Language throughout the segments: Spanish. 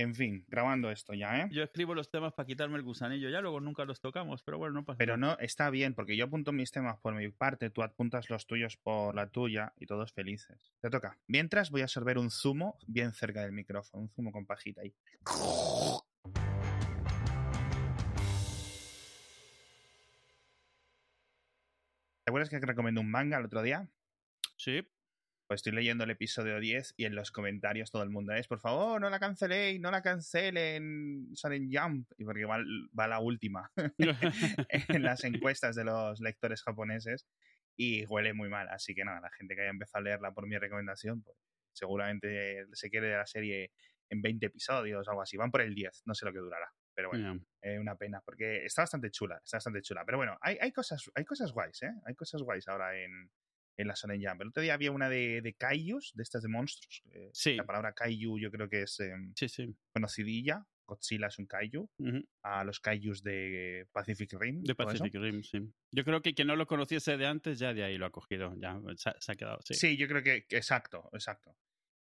En fin, grabando esto ya, ¿eh? Yo escribo los temas para quitarme el gusanillo, ya luego nunca los tocamos, pero bueno, no pasa Pero nada. no, está bien, porque yo apunto mis temas por mi parte, tú apuntas los tuyos por la tuya y todos felices. Te toca. Mientras voy a sorber un zumo bien cerca del micrófono, un zumo con pajita ahí. ¿Te acuerdas que recomendé un manga el otro día? Sí, Pues estoy leyendo el episodio 10 y en los comentarios todo el mundo es, por favor, no la canceléis, no la cancelen, Salen Jump, y porque va, va la última en las encuestas de los lectores japoneses y huele muy mal. Así que nada, la gente que haya empezado a leerla por mi recomendación, pues seguramente se quiere de la serie en 20 episodios o algo así. Van por el 10, no sé lo que durará. Pero bueno, Ya. eh, una pena, porque está bastante chula, está bastante chula. Pero bueno, hay, hay, cosas, hay cosas guays, ¿eh? Hay cosas guays ahora en, en la Shonen Jump. El otro día había una de, de kaijus, de estas de monstruos. eh, Sí. La palabra kaiju yo creo que es eh, sí, sí. conocidilla. Godzilla es un kaiju. A los kaijus de Pacific Rim. De. Pacific Rim, sí. Yo creo que quien no lo conociese de antes ya de ahí lo ha cogido, ya se ha, se ha quedado, sí. Sí. yo creo que, exacto, exacto.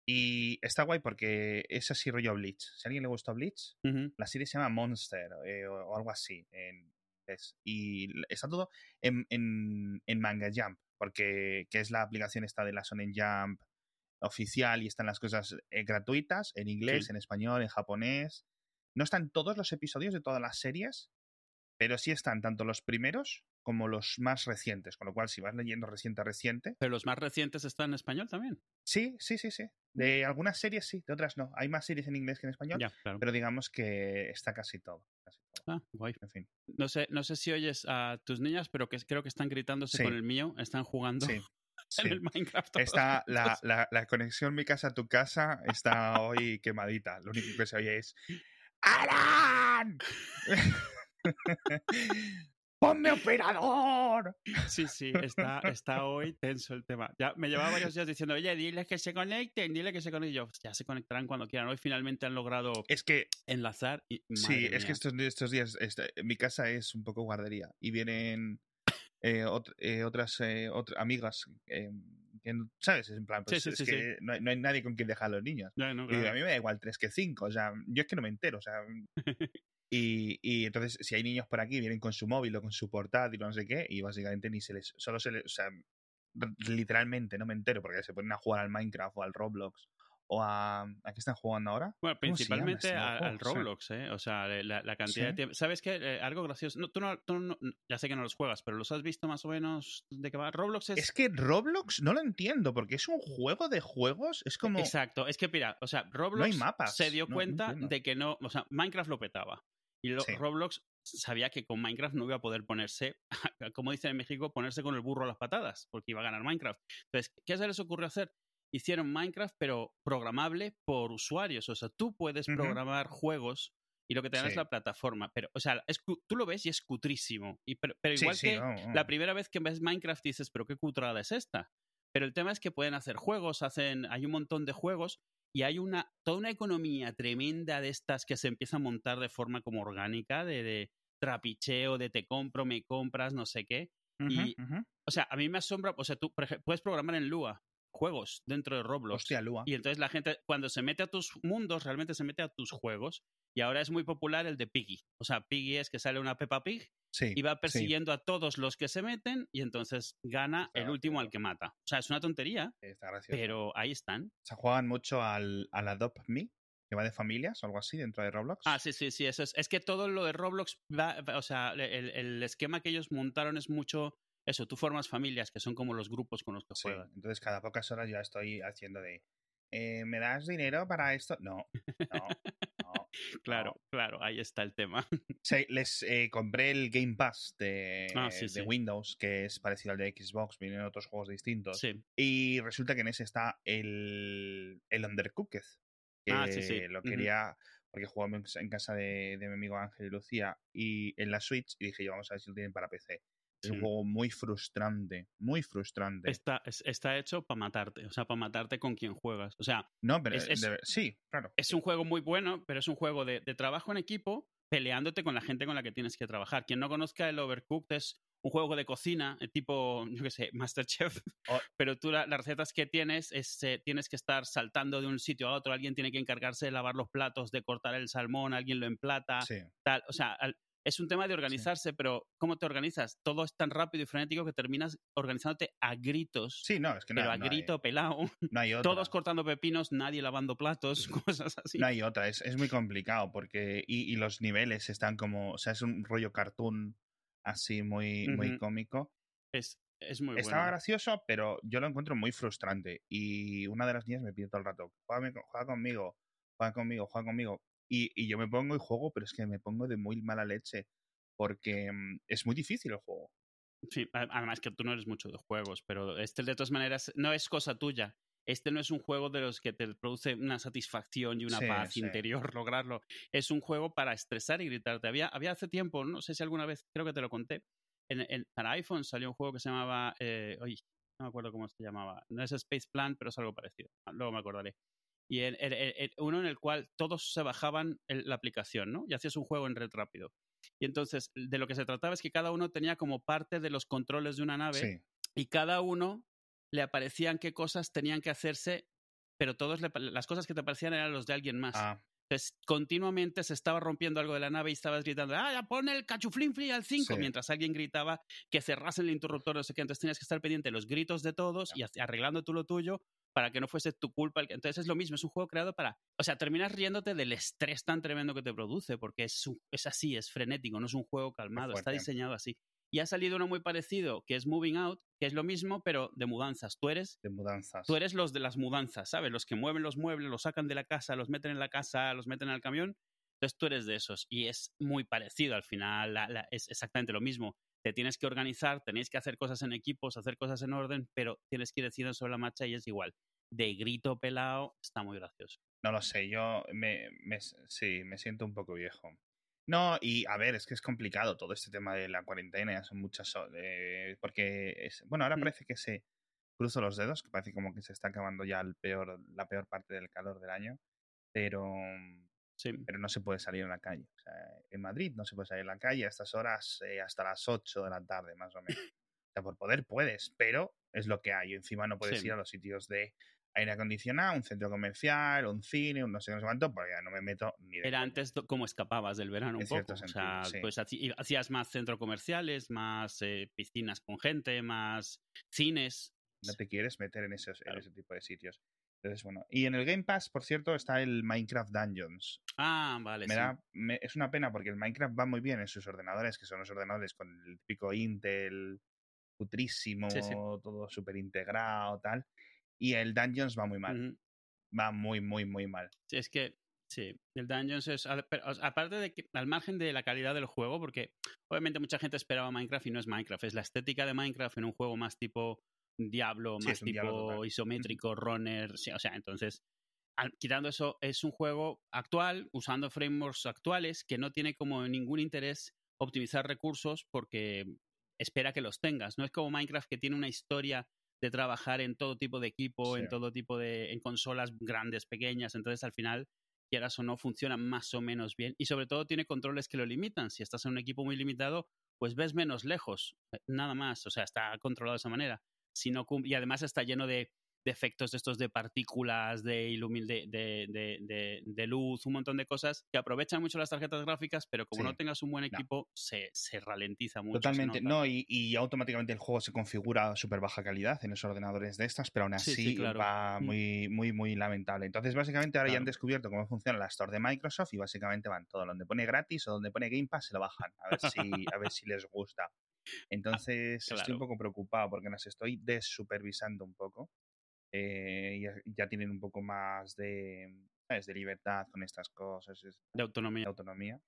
Y está guay porque es así rollo Bleach. Si a alguien le gusta Bleach, la serie se llama Monster eh, o, o algo así en inglés. Y está todo en, en, en Manga Jump, porque que es la aplicación esta de la Shonen Jump oficial y están las cosas eh, gratuitas en inglés, Sí. en español, en japonés. No están todos los episodios de todas las series, pero sí están tanto los primeros como los más recientes, con lo cual si vas leyendo reciente a reciente, Pero los más recientes están en español también. sí, sí, sí, sí. De algunas series sí, de otras no. Hay más series en inglés que en español, Ya, claro. pero digamos que está casi todo. Ah, guay. En fin. No sé, no sé si oyes a tus niñas, pero que creo que están gritándose Sí. con el mío, están jugando Sí, en el Minecraft. Está la, la conexión mi casa a tu casa está hoy quemadita. Lo único que se oye es ¡Alan! ¡Ponme operador! Sí, sí, está, está hoy tenso el tema. Ya me llevaba varios días diciendo, oye, diles que se conecten, dile que se conecten. Y yo, ya se conectarán cuando quieran. Hoy finalmente han logrado Es que, enlazar y sí, es que estos, estos días este, mi casa es un poco guardería y vienen eh, ot- eh, otras eh, ot- amigas eh, que, ¿sabes? Es en plan, pues sí, es sí, que No, hay, no hay nadie con quien dejar a los niños. Ya, no, Y digo, claro. a mí me da igual tres que cinco, o sea, yo es que no me entero, o sea. Y, y entonces, si hay niños por aquí, vienen con su móvil o con su portátil o no sé qué, y básicamente ni se les. Solo se les. O sea, literalmente no me entero porque se ponen a jugar al Minecraft o al Roblox o a. ¿A qué están jugando ahora? Bueno, ¿Cómo se llama principalmente a- al Roblox, ¿eh? O sea, la, la cantidad de tiempo. ¿Sabes qué? Eh, algo gracioso. No, tú no, tú no- ya sé que no los juegas, pero ¿los has visto más o menos de qué va? Roblox es. Es que Roblox no lo entiendo porque es un juego de juegos, es como. Exacto, es que mira, o sea, Roblox No hay mapas, se dio cuenta de que no, o sea, Minecraft lo petaba. Y lo- Sí. Roblox sabía que con Minecraft no iba a poder ponerse, como dicen en México, ponerse con el burro a las patadas, porque iba a ganar Minecraft. Entonces, ¿qué se les ocurrió hacer? Hicieron Minecraft, pero programable por usuarios. O sea, tú puedes programar juegos y lo que te dan es la plataforma. Pero, o sea, es tú lo ves y es cutrísimo. Y, pero, pero igual sí, que la primera vez que ves Minecraft dices, pero qué cutrada es esta. Pero el tema es que pueden hacer juegos, hacen, hay un montón de juegos y hay una, toda una economía tremenda de estas que se empieza a montar de forma como orgánica, de, de trapicheo, de te compro, me compras, no sé qué. Y-. O sea, a mí me asombra, o sea, tú por ejemplo, puedes programar en Lua juegos dentro de Roblox. Hostia, Lua. Y entonces la gente, cuando se mete a tus mundos, realmente se mete a tus juegos. Y ahora es muy popular el de Piggy. O sea, Piggy es que sale una Peppa Pig Sí, y va sí. persiguiendo a todos los que se meten y entonces gana Está el último al que mata. O sea, es una tontería, Está gracioso. pero ahí están. Se juegan mucho al, al Adopt Me, que va de familias o algo así dentro de Roblox. Ah, sí, sí, sí, eso es. Es que todo lo de Roblox va, va- o sea, el, el esquema que ellos montaron es mucho eso, tú formas familias que son como los grupos con los que Sí, juegas. entonces cada pocas horas ya estoy haciendo de. eh, ¿Me das dinero para esto? No, no, no. Claro, claro, ahí está el tema. Sí, les eh, compré el Game Pass de, Ah, sí, de sí. Windows, que es parecido al de Xbox, vienen otros juegos distintos. Sí. Y resulta que en ese está el, el Undercooked. Que Ah, sí, sí. lo quería, porque jugamos en casa de, de mi amigo Ángel y Lucía y en la Switch, y dije yo, vamos a ver si lo tienen para PC. Es un juego muy frustrante, muy frustrante. Está, es- está hecho para matarte, o sea, para matarte con quien juegas. O sea, no, pero es- es- de- sí, claro. es un juego muy bueno, pero es un juego de, de trabajo en equipo peleándote con la gente con la que tienes que trabajar. Quien no conozca el Overcooked es un juego de cocina, eh, tipo, yo qué sé, Masterchef, O- pero tú la- las recetas que tienes es, eh, tienes que estar saltando de un sitio a otro, alguien tiene que encargarse de lavar los platos, de cortar el salmón, alguien lo emplata, Sí. tal, o sea, al- es un tema de organizarse, pero ¿cómo te organizas? Todo es tan rápido y frenético que terminas organizándote a gritos, Sí, no, es que no, pero a no hay- grito pelado, no hay otra. todos cortando pepinos, nadie lavando platos, cosas así. No hay otra, es, es muy complicado porque. Y, y los niveles están como. O sea, es un rollo cartoon así muy, muy cómico. Es, es muy Estaba bueno. gracioso, pero yo lo encuentro muy frustrante. Y una de las niñas me pide todo el rato: "Juégame con- juega conmigo, juega conmigo, juega conmigo. Y, y yo me pongo y juego, pero es que me pongo de muy mala leche. Porque mm, es muy difícil el juego. Sí, además que tú no eres mucho de juegos, pero este de todas maneras no es cosa tuya. Este no es un juego de los que te produce una satisfacción y una Sí, paz sí. interior lograrlo. Es un juego para estresar y gritarte. Había, había hace tiempo, no sé si alguna vez, creo que te lo conté, en, en- para iPhone salió un juego que se llamaba, eh, no me acuerdo cómo se llamaba. No es Space Plan, pero es algo parecido. Luego me acordaré. Y el- el- uno en el cual todos se bajaban la aplicación, ¿no? Y hacías un juego en red rápido. Y entonces, de lo que se trataba es que cada uno tenía como parte de los controles de una nave Sí, y cada uno le aparecían qué cosas tenían que hacerse, pero pa- las cosas que te aparecían eran los de alguien más. ah, Entonces, continuamente se estaba rompiendo algo de la nave y estabas gritando, ¡ah, ya pon el cachuflinfli al 5! Sí. Mientras alguien gritaba que cerrasen el interruptor, no sé qué. Entonces tenías que estar pendiente de los gritos de todos y arreglando tú lo tuyo para que no fuese tu culpa. el que- Entonces es lo mismo, es un juego creado para... O sea, terminas riéndote del estrés tan tremendo que te produce, porque es, es así, es frenético, no es un juego calmado, está diseñado así. Y ha salido uno muy parecido, que es Moving Out, que es lo mismo, pero de mudanzas. Tú eres de mudanzas. Tú eres los de las mudanzas, ¿sabes? Los que mueven los muebles, los sacan de la casa, los meten en la casa, los meten al camión. Entonces tú eres de esos. Y es muy parecido al final, la- la- es exactamente lo mismo. Te tienes que organizar, tenéis que hacer cosas en equipos, hacer cosas en orden, pero tienes que ir decidiendo sobre la marcha y es igual. De grito pelado, está muy gracioso. No lo sé, yo me, me- sí, me siento un poco viejo. No, y a ver, es que es complicado todo este tema de la cuarentena, ya son muchas, eh, porque, es, bueno, ahora Mm. parece que se cruzo los dedos, que parece como que se está acabando ya el peor, la peor parte del calor del año, pero, Sí. pero no se puede salir a la calle. O sea, en Madrid no se puede salir a la calle a estas horas eh, hasta las 8 de la tarde, más o menos. O sea, por poder puedes, pero es lo que hay. Encima no puedes Sí. ir a los sitios de aire acondicionado, un centro comercial, un cine, un no sé no sé cuánto, porque ya no me meto ni de Era antes como escapabas del verano un En poco. o sea, sí. pues hacías más centros comerciales, más eh, piscinas con gente, más cines. No te quieres meter en, esos, Claro. en ese tipo de sitios. Entonces, bueno. Y en el Game Pass, por cierto, está el Minecraft Dungeons. Ah, vale. Me sí. da, me- es una pena porque el Minecraft va muy bien en sus ordenadores, que son los ordenadores con el típico Intel putrísimo, Sí, sí. todo súper integrado, tal. Y el Dungeons va muy mal. Va muy, muy, muy mal. Sí, es que sí, el Dungeons es. aparte de que, al margen de la calidad del juego, porque obviamente mucha gente esperaba Minecraft y no es Minecraft, es la estética de Minecraft en un juego más tipo Diablo, Sí, más Diablo tipo isométrico, runner. sí, o sea, entonces, al- quitando eso, es un juego actual, usando frameworks actuales, que no tiene como ningún interés optimizar recursos porque espera que los tengas. No es como Minecraft que tiene una historia de trabajar en todo tipo de equipo, Sí. en todo tipo de, en consolas grandes, pequeñas, entonces al final, quieras o no, funciona más o menos bien y sobre todo tiene controles que lo limitan. Si estás en un equipo muy limitado, pues ves menos lejos, eh, nada más, o sea, está controlado de esa manera. Si no y además está lleno de, de efectos de estos de partículas, de, ilumi- de, de, de, de- de luz, un montón de cosas que aprovechan mucho las tarjetas gráficas, pero como Sí. no tengas un buen No. equipo, se, se ralentiza mucho. Totalmente. No, y, y automáticamente el juego se configura a súper baja calidad en esos ordenadores de estas, pero aún Sí, así sí, claro. va Mm. muy, muy, muy lamentable. Entonces, básicamente ahora ya han descubierto cómo funciona la store de Microsoft y básicamente van todo donde pone gratis o donde pone Game Pass se lo bajan a ver si, a ver si les gusta. Entonces, estoy claro. un poco preocupado porque nos estoy desupervisando un poco. Eh, ya, ya tienen un poco más de, ¿sabes? de libertad con estas cosas, de autonomía. de autonomía.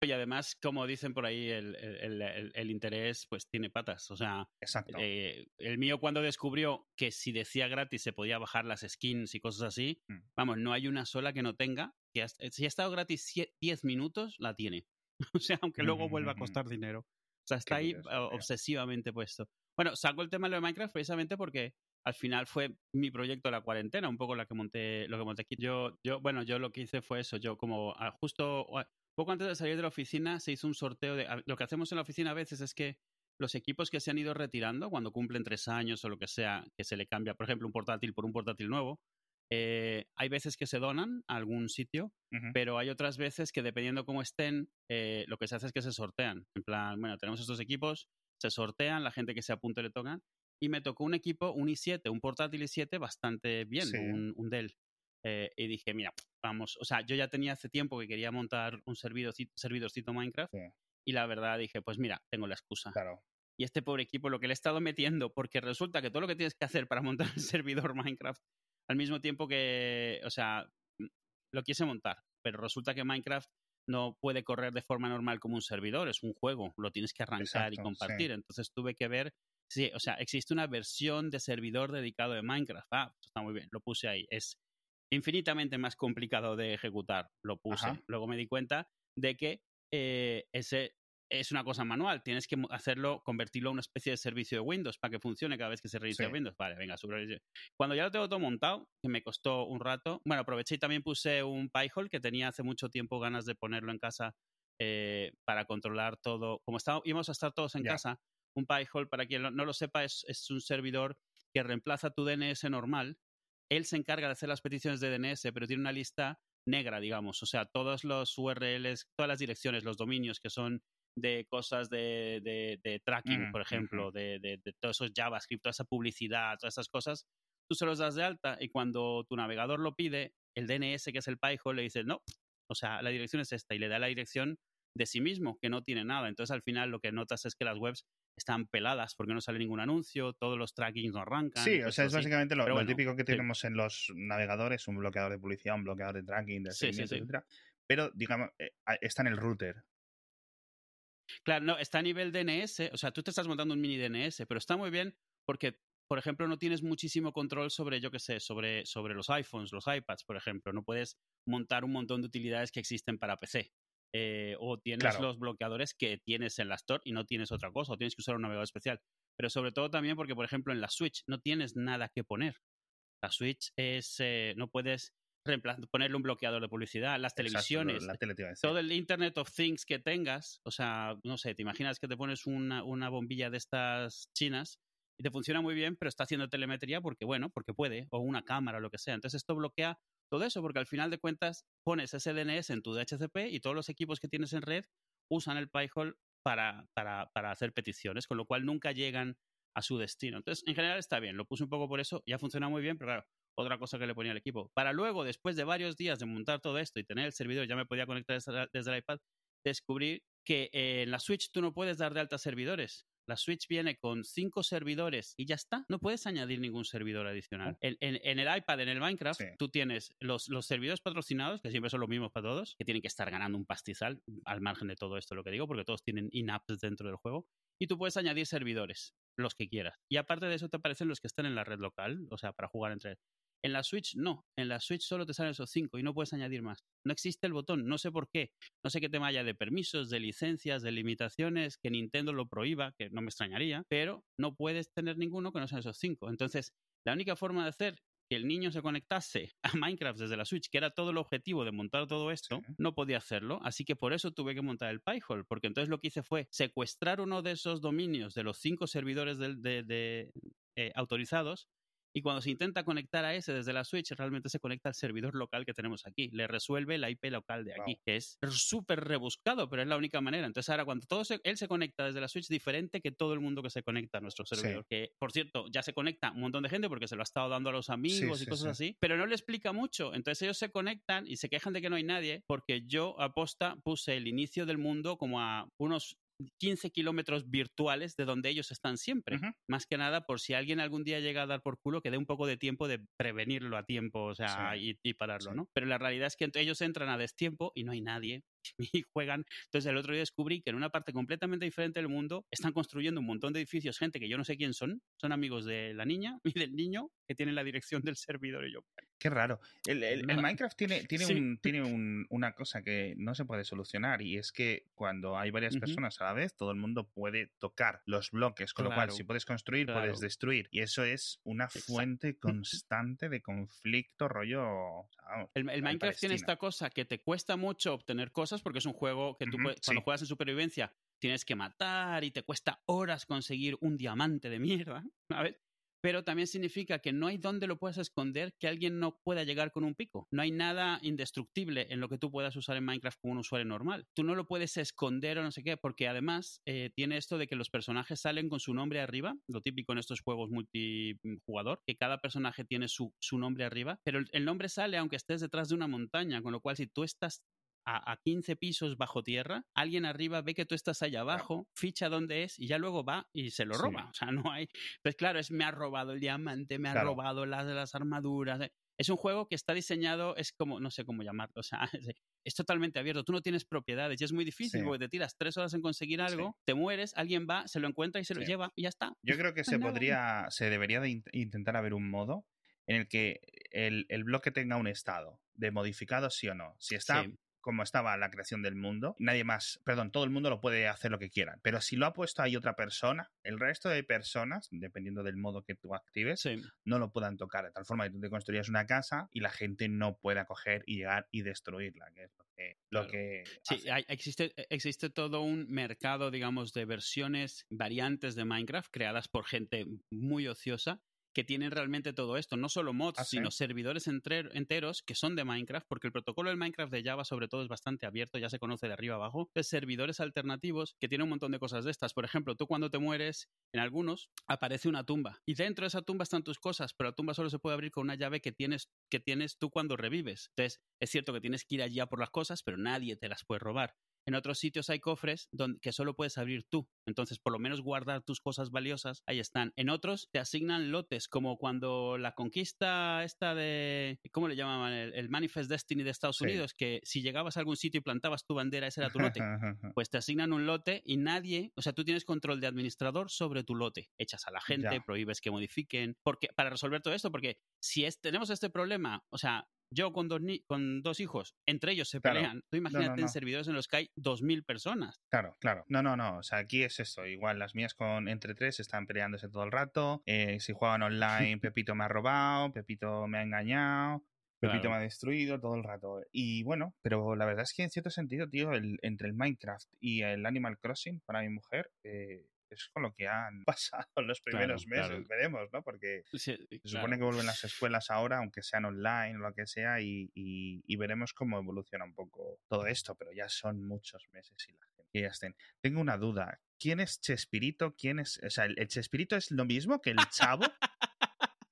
Y además, como dicen por ahí, el, el- el- el interés pues tiene patas. O sea, Exacto. eh, el mío cuando descubrió que si decía gratis se podía bajar las skins y cosas así, Mm. vamos, no hay una sola que no tenga. Que hasta- si ha estado gratis sie- 10 minutos, la tiene. O sea, aunque luego vuelva a Ujú. costar dinero. O sea, está Qué ahí curioso, eh, obsesivamente puesto. Bueno, saco el tema de Minecraft precisamente porque al final fue mi proyecto de la cuarentena, un poco la que monté, lo que monté aquí. Yo, yo, bueno, yo lo que hice fue eso, yo como ah, justo ah, poco antes de salir de la oficina se hizo un sorteo de... ah, Lo que hacemos en la oficina a veces es que los equipos que se han ido retirando cuando cumplen tres años o lo que sea, que se le cambia, por ejemplo, un portátil por un portátil nuevo, eh, hay veces que se donan a algún sitio, pero hay otras veces que dependiendo cómo estén, eh, lo que se hace es que se sortean. En plan, bueno, tenemos estos equipos, se sortean, la gente que se apunte le tocan. Y me tocó un equipo, un i7, un portátil i7 bastante bien, un, Dell. Eh, y dije, mira, vamos, o sea, yo ya tenía hace tiempo que quería montar un servidorcito, servidorcito Minecraft. Y la verdad dije, pues mira, tengo la excusa. Claro. Y este pobre equipo lo que le he estado metiendo, porque resulta que todo lo que tienes que hacer para montar el servidor Minecraft al mismo tiempo que, o sea, mm, lo quise montar, pero resulta que Minecraft no puede correr de forma normal como un servidor, es un juego, lo tienes que arrancar y compartir. Entonces tuve que ver, sí, o sea, existe una versión de servidor dedicado de Minecraft. Ah, pues está muy bien, lo puse ahí. Es infinitamente más complicado de ejecutar, lo puse. Luego me di cuenta de que eh, ese es una cosa manual. Tienes que hacerlo, convertirlo a una especie de servicio de Windows para que funcione cada vez que se reinicia Windows. Vale, venga, sobre... Cuando ya lo tengo todo montado, que me costó un rato, bueno, aproveché y también puse un Pi-hole que tenía hace mucho tiempo ganas de ponerlo en casa eh, para controlar todo. Como estaba, íbamos a estar todos en casa, un Pi-hole, para quien no lo sepa, es, es un servidor que reemplaza tu DNS normal. Él se encarga de hacer las peticiones de DNS, pero tiene una lista negra, digamos. O sea, todos los URLs, todas las direcciones, los dominios que son de cosas de, de, tracking, mm, por ejemplo, de, de, todos esos JavaScript, toda esa publicidad, todas esas cosas, tú se los das de alta y cuando tu navegador lo pide, el DNS, que es el PyHole, le dice, no, o sea, la dirección es esta y le da la dirección de sí mismo, que no tiene nada. Entonces, al final, lo que notas es que las webs están peladas porque no sale ningún anuncio, todos los trackings no arrancan. Sí, o sea, es básicamente lo, típico que tenemos en los navegadores, un bloqueador de publicidad, un bloqueador de tracking, de seguimiento, etcétera. Pero, digamos, eh, está en el router. Claro, no, está a nivel DNS, o sea, tú te estás montando un mini DNS, pero está muy bien porque, por ejemplo, no tienes muchísimo control sobre, yo qué sé, sobre, sobre los iPhones, los iPads, por ejemplo. No puedes montar un montón de utilidades que existen para PC. Eh, o tienes los bloqueadores que tienes en la Store y no tienes otra cosa, o tienes que usar un navegador especial. Pero sobre todo también porque, por ejemplo, en la Switch no tienes nada que poner. La Switch es, eh, no puedes ponerle un bloqueador de publicidad, las televisiones, todo el Internet of Things que tengas, o sea, no sé, te imaginas que te pones una, una bombilla de estas chinas y te funciona muy bien, pero está haciendo telemetría porque, bueno, porque puede, o una cámara o lo que sea. Entonces esto bloquea todo eso porque al final de cuentas pones ese DNS en tu DHCP y todos los equipos que tienes en red usan el Pi-hole para, para, para hacer peticiones, con lo cual nunca llegan a su destino. Entonces, en general está bien, lo puse un poco por eso, ya funciona muy bien, pero claro, otra cosa que le ponía al equipo. Para luego, después de varios días de montar todo esto y tener el servidor, ya me podía conectar desde, el iPad, descubrir que en la Switch tú no puedes dar de alta servidores. La Switch viene con cinco servidores y ya está. No puedes añadir ningún servidor adicional. En, el iPad, en el Minecraft, tú tienes los, los, servidores patrocinados, que siempre son los mismos para todos, que tienen que estar ganando un pastizal al margen de todo esto, lo que digo, porque todos tienen in-apps dentro del juego. Y tú puedes añadir servidores, los que quieras. Y aparte de eso te aparecen los que están en la red local, o sea, para jugar entre en la Switch no, en la Switch solo te salen esos cinco y no puedes añadir más. No existe el botón, no sé por qué. No sé qué tema haya de permisos, de licencias, de limitaciones, que Nintendo lo prohíba, que no me extrañaría, pero no puedes tener ninguno que no sean esos cinco. Entonces, la única forma de hacer que el niño se conectase a Minecraft desde la Switch, que era todo el objetivo de montar todo esto, no podía hacerlo. Así que por eso tuve que montar el Pi-hole, porque entonces lo que hice fue secuestrar uno de esos dominios de los cinco servidores de, eh, autorizados y cuando se intenta conectar a ese desde la Switch, realmente se conecta al servidor local que tenemos aquí. Le resuelve la IP local de aquí, que es súper rebuscado, pero es la única manera. Entonces ahora cuando todo él se conecta desde la Switch, diferente que todo el mundo que se conecta a nuestro servidor. Que, por cierto, ya se conecta un montón de gente porque se lo ha estado dando a los amigos y cosas así, pero no le explica mucho. Entonces ellos se conectan y se quejan de que no hay nadie porque yo aposta puse el inicio del mundo como a unos 15 kilómetros virtuales de donde ellos están siempre. Más que nada, por si alguien algún día llega a dar por culo, que dé un poco de tiempo de prevenirlo a tiempo, o sea, y, pararlo, ¿no? Pero la realidad es que ellos entran a destiempo y no hay nadie y juegan. Entonces el otro día descubrí que en una parte completamente diferente del mundo están construyendo un montón de edificios, gente que yo no sé quién son, son amigos de la niña y del niño que tienen la dirección del servidor y yo. Qué raro. El, Minecraft tiene, tiene, tiene una cosa que no se puede solucionar y es que cuando hay varias personas a la vez, todo el mundo puede tocar los bloques, con lo cual si puedes construir, puedes destruir. Y eso es una fuente constante de conflicto rollo... el, Minecraft tiene esta cosa que te cuesta mucho obtener cosas porque es un juego que tú cuando juegas en supervivencia tienes que matar y te cuesta horas conseguir un diamante de mierda, ¿sabes? pero también significa que no hay donde lo puedas esconder que alguien no pueda llegar con un pico. No hay nada indestructible en lo que tú puedas usar en Minecraft como un usuario normal. Tú no lo puedes esconder o no sé qué, porque además eh, tiene esto de que los personajes salen con su nombre arriba, lo típico en estos juegos multijugador, que cada personaje tiene su, su nombre arriba, pero el nombre sale aunque estés detrás de una montaña, con lo cual si tú estás a, 15 pisos bajo tierra, alguien arriba ve que tú estás allá abajo, ficha dónde es y ya luego va y se lo roba. O sea, no hay. Pues claro, es me ha robado el diamante, me ha robado las, las armaduras. Eh. Es un juego que está diseñado, es como, no sé cómo llamarlo, o sea, es, totalmente abierto. Tú no tienes propiedades y es muy difícil porque te tiras tres horas en conseguir algo, te mueres, alguien va, se lo encuentra y se lo lleva y ya está. Yo creo que se podría, se debería de intentar haber un modo en el que el, el, bloque tenga un estado de modificado sí o no. Si está como estaba la creación del mundo, nadie más, perdón, todo el mundo lo puede hacer lo que quiera. Pero si lo ha puesto ahí otra persona, el resto de personas, dependiendo del modo que tú actives, no lo puedan tocar. De tal forma que tú te construyas una casa y la gente no pueda coger y llegar y destruirla, que es lo que. sí, existe, existe todo un mercado, digamos, de versiones, variantes de Minecraft creadas por gente muy ociosa que tienen realmente todo esto, no solo mods, ah, sino servidores enteros que son de Minecraft, porque el protocolo del Minecraft de Java sobre todo es bastante abierto, ya se conoce de arriba abajo, es servidores alternativos que tienen un montón de cosas de estas. Por ejemplo, tú cuando te mueres, en algunos aparece una tumba y dentro de esa tumba están tus cosas, pero la tumba solo se puede abrir con una llave que tienes, que tienes tú cuando revives. Entonces, es cierto que tienes que ir allá por las cosas, pero nadie te las puede robar. En otros sitios hay cofres donde, que solo puedes abrir tú. Entonces, por lo menos guardar tus cosas valiosas, ahí están. En otros te asignan lotes, como cuando la conquista esta de, ¿cómo le llamaban? El, Manifest Destiny de Estados Unidos, que si llegabas a algún sitio y plantabas tu bandera, ese era tu lote. pues te asignan un lote y nadie, o sea, tú tienes control de administrador sobre tu lote. Echas a la gente, prohíbes que modifiquen, porque para resolver todo esto, porque si es, tenemos este problema, o sea, yo con dos, con dos hijos, entre ellos se pelean. Tú imagínate en servidores en los que hay 2.000 personas. Claro, claro. No, no, no. O sea, aquí es esto. Igual las mías con entre tres están peleándose todo el rato. Eh, si juegan online, Pepito me ha robado, Pepito me ha engañado. Pepito me ha destruido todo el rato. Y bueno, pero la verdad es que en cierto sentido, tío, el, entre el Minecraft y el Animal Crossing, para mi mujer, eh, es con lo que han pasado los primeros meses, veremos, ¿no? Porque se supone que vuelven las escuelas ahora, aunque sean online o lo que sea, y, y, veremos cómo evoluciona un poco todo esto, pero ya son muchos meses y la gente ya estén. Tengo una duda, ¿quién es Chespirito? ¿Quién es, o sea, el, Chespirito es lo mismo que el Chavo?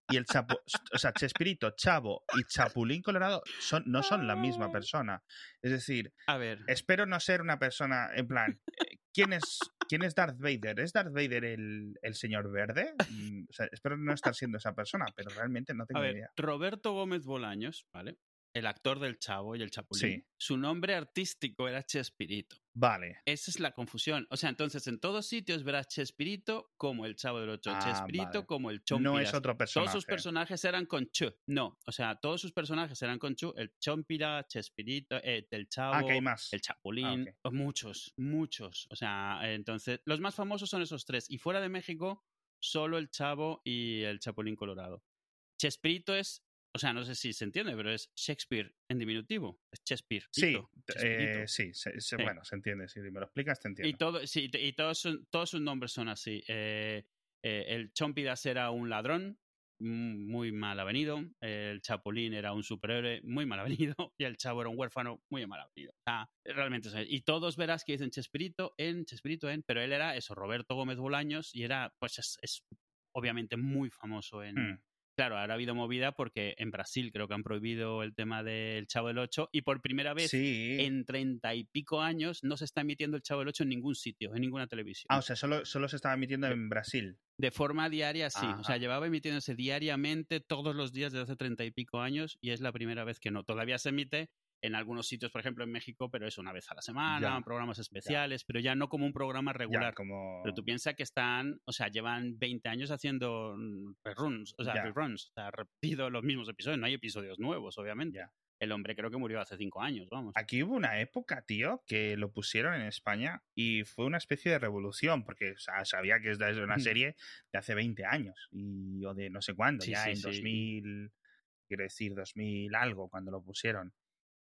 y el Chapo, o sea, Chespirito, Chavo y Chapulín Colorado son, no son la misma persona. Es decir, a ver. espero no ser una persona, en plan, eh, ¿quién es, quién es Darth Vader? ¿Es Darth Vader el, el señor verde? Mm, o sea, espero no estar siendo esa persona, pero realmente no tengo idea. Roberto Gómez Bolaños, ¿vale? El actor del Chavo y el Chapulín, su nombre artístico era Chespirito. Vale. Esa es la confusión. O sea, entonces en todos sitios verás Chespirito como el Chavo del Ocho, ah, Chespirito como el Chompiras. No es otro personaje. Todos sus personajes eran con Ch. No, o sea, todos sus personajes eran con Chu. El Chompira, Chespirito, eh, el Chavo, ah, hay más. el Chapulín. Ah, muchos, muchos. O sea, entonces, los más famosos son esos tres. Y fuera de México, solo el Chavo y el Chapulín Colorado. Chespirito es o sea, no sé si se entiende, pero es Shakespeare en diminutivo. Es Shakespeare. Sí, eh, sí, bueno, se entiende. Si me lo explicas, te entiendo. Y, todo, sí, y todos, todos sus nombres son así. Eh, eh, el Chompidas era un ladrón, mm, muy mal avenido. El Chapulín era un superhéroe, muy mal avenido. Y el Chavo era un huérfano, muy mal avenido. realmente. Y todos verás que dicen Chespirito en, Chespirito en, pero él era eso, Roberto Gómez Bolaños, y era, pues es, obviamente muy famoso en, hmm. Claro, ahora ha habido movida porque en Brasil creo que han prohibido el tema del Chavo del Ocho y por primera vez en treinta y pico años no se está emitiendo el Chavo del Ocho en ningún sitio, en ninguna televisión. Ah, o sea, solo, solo se estaba emitiendo en Brasil. De forma diaria, sí. O sea, llevaba emitiéndose diariamente todos los días desde hace treinta y pico años y es la primera vez que no. Todavía se emite en algunos sitios, por ejemplo en México, pero es una vez a la semana, programas especiales, pero ya no como un programa regular. como... Pero tú piensas que están, o sea, llevan 20 años haciendo reruns, o sea, reruns, o sea, repetido los mismos episodios, no hay episodios nuevos, obviamente. El hombre creo que murió hace cinco años, vamos. Aquí hubo una época, tío, que lo pusieron en España y fue una especie de revolución, porque o sea, sabía que es una serie de hace 20 años y, o de no sé cuándo, ya en 2000, quiero decir 2000 algo, cuando lo pusieron.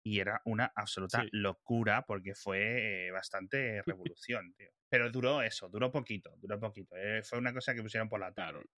Y era una absoluta Sí. locura porque fue eh, bastante revolución, tío. Pero duró eso, duró poquito, duró poquito. eh, fue una cosa que pusieron por la tarde. Claro.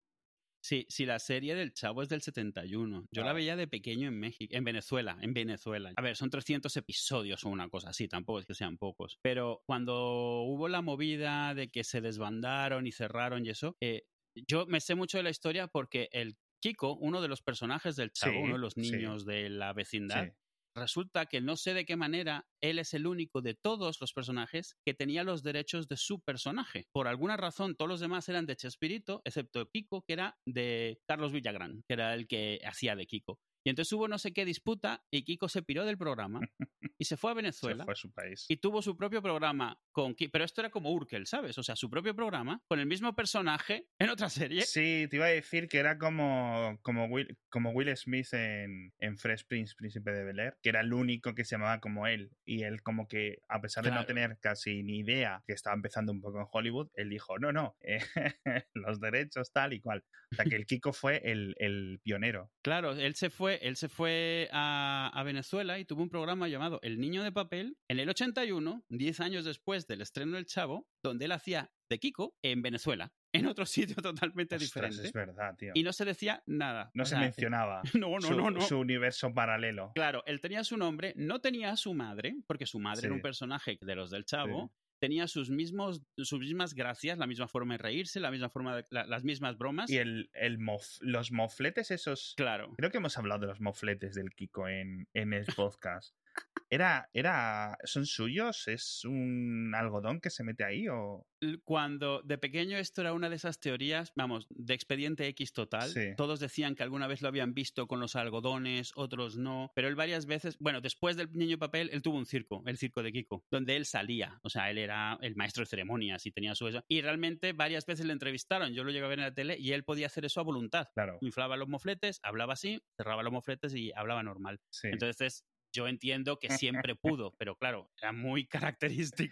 Sí, sí, la serie del Chavo es del 71. Yo la veía de pequeño en México, en Venezuela, en Venezuela. A ver, son 300 episodios o una cosa así, tampoco es que sean pocos. Pero cuando hubo la movida de que se desbandaron y cerraron y eso, eh, yo me sé mucho de la historia porque el Kiko, uno de los personajes del Chavo, Sí, uno de los sí. niños de la vecindad, Sí. Resulta que no sé de qué manera él es el único de todos los personajes que tenía los derechos de su personaje. Por alguna razón, todos los demás eran de Chespirito, excepto Kiko, que era de Carlos Villagrán, que era el que hacía de Kiko. Y entonces hubo no sé qué disputa y Kiko se piró del programa y se fue a Se Venezuela fue a su país. y tuvo su propio programa con Ki- pero esto era como Urkel, ¿sabes? O sea, su propio programa con el mismo personaje en otra serie. Sí, te iba a decir que era como, como, Will, como Will Smith en, en Fresh Prince, Príncipe de Bel Air, que era el único que se llamaba como él. Y él como que, a pesar de no tener casi ni idea que estaba empezando un poco en Hollywood, él dijo, no, no, eh, los derechos tal y cual. O sea, que el Kiko fue el, el pionero. Claro, él se fue, él se fue a, a Venezuela y tuvo un programa llamado El Niño de Papel en el 81, 10 años después del estreno del Chavo, donde él hacía de Kiko en Venezuela, en otro sitio totalmente Ostras, diferente. es verdad, tío. Y no se decía nada. No O se sea, mencionaba No, no, su, no, no. su universo paralelo. Claro, él tenía su nombre, no tenía a su madre, porque su madre era un personaje de los del Chavo. Tenía sus mismos, sus mismas gracias, la misma forma de reírse, la misma forma de, la- las mismas bromas. Y el, el mof- los mofletes esos... Claro. Creo que hemos hablado de los mofletes del Kiko en, en el podcast. Era, era, ¿Son suyos? ¿Es un algodón que se mete ahí? O... Cuando de pequeño esto era una de esas teorías, vamos, de expediente X total. Sí. Todos decían que alguna vez lo habían visto con los algodones, otros no. Pero él varias veces, bueno, después del niño papel, él tuvo un circo, el circo de Kiko, donde él salía. O sea, él era el maestro de ceremonias y tenía su eso. Y realmente varias veces le entrevistaron. Yo lo llegué a ver en la tele y él podía hacer eso a voluntad. Claro, Inflaba los mofletes, hablaba así, cerraba los mofletes y hablaba normal. sí. Entonces, yo entiendo que siempre pudo, pero claro, era muy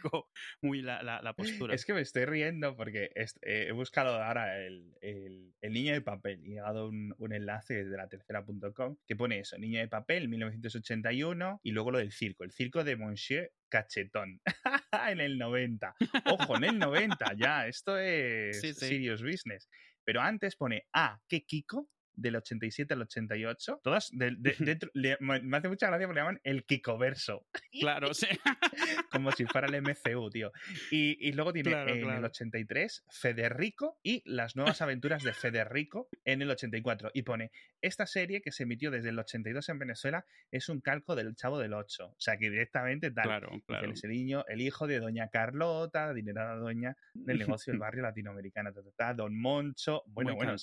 característico, muy la, la- la postura. Es que me estoy riendo porque eh, he buscado ahora el, el- el niño de papel y he dado un, un enlace de la tercera.com que pone eso, niño de papel 1981 y luego lo del circo, el circo de Monsieur Cachetón en el 90. Ojo, en el 90 ya, esto es Sí, sí. serious business. Pero antes pone, ah, qué Kiko del 87 al 88, todas de- de- dentro- le- me hace mucha gracia porque le llaman el Kikoverso Claro, sí. como si fuera el MCU, tío. Y, y luego tiene Claro, en el claro. 83 Federico y las nuevas aventuras de Federico en el 84. Y pone, esta serie que se emitió desde el 82 en Venezuela es un calco del Chavo del 8. O sea, que directamente tal. Claro, claro. Es el niño, el hijo de doña Carlota, adinerada doña del negocio del barrio latinoamericano, ta, ta, ta, don Moncho, bueno, Muy bueno.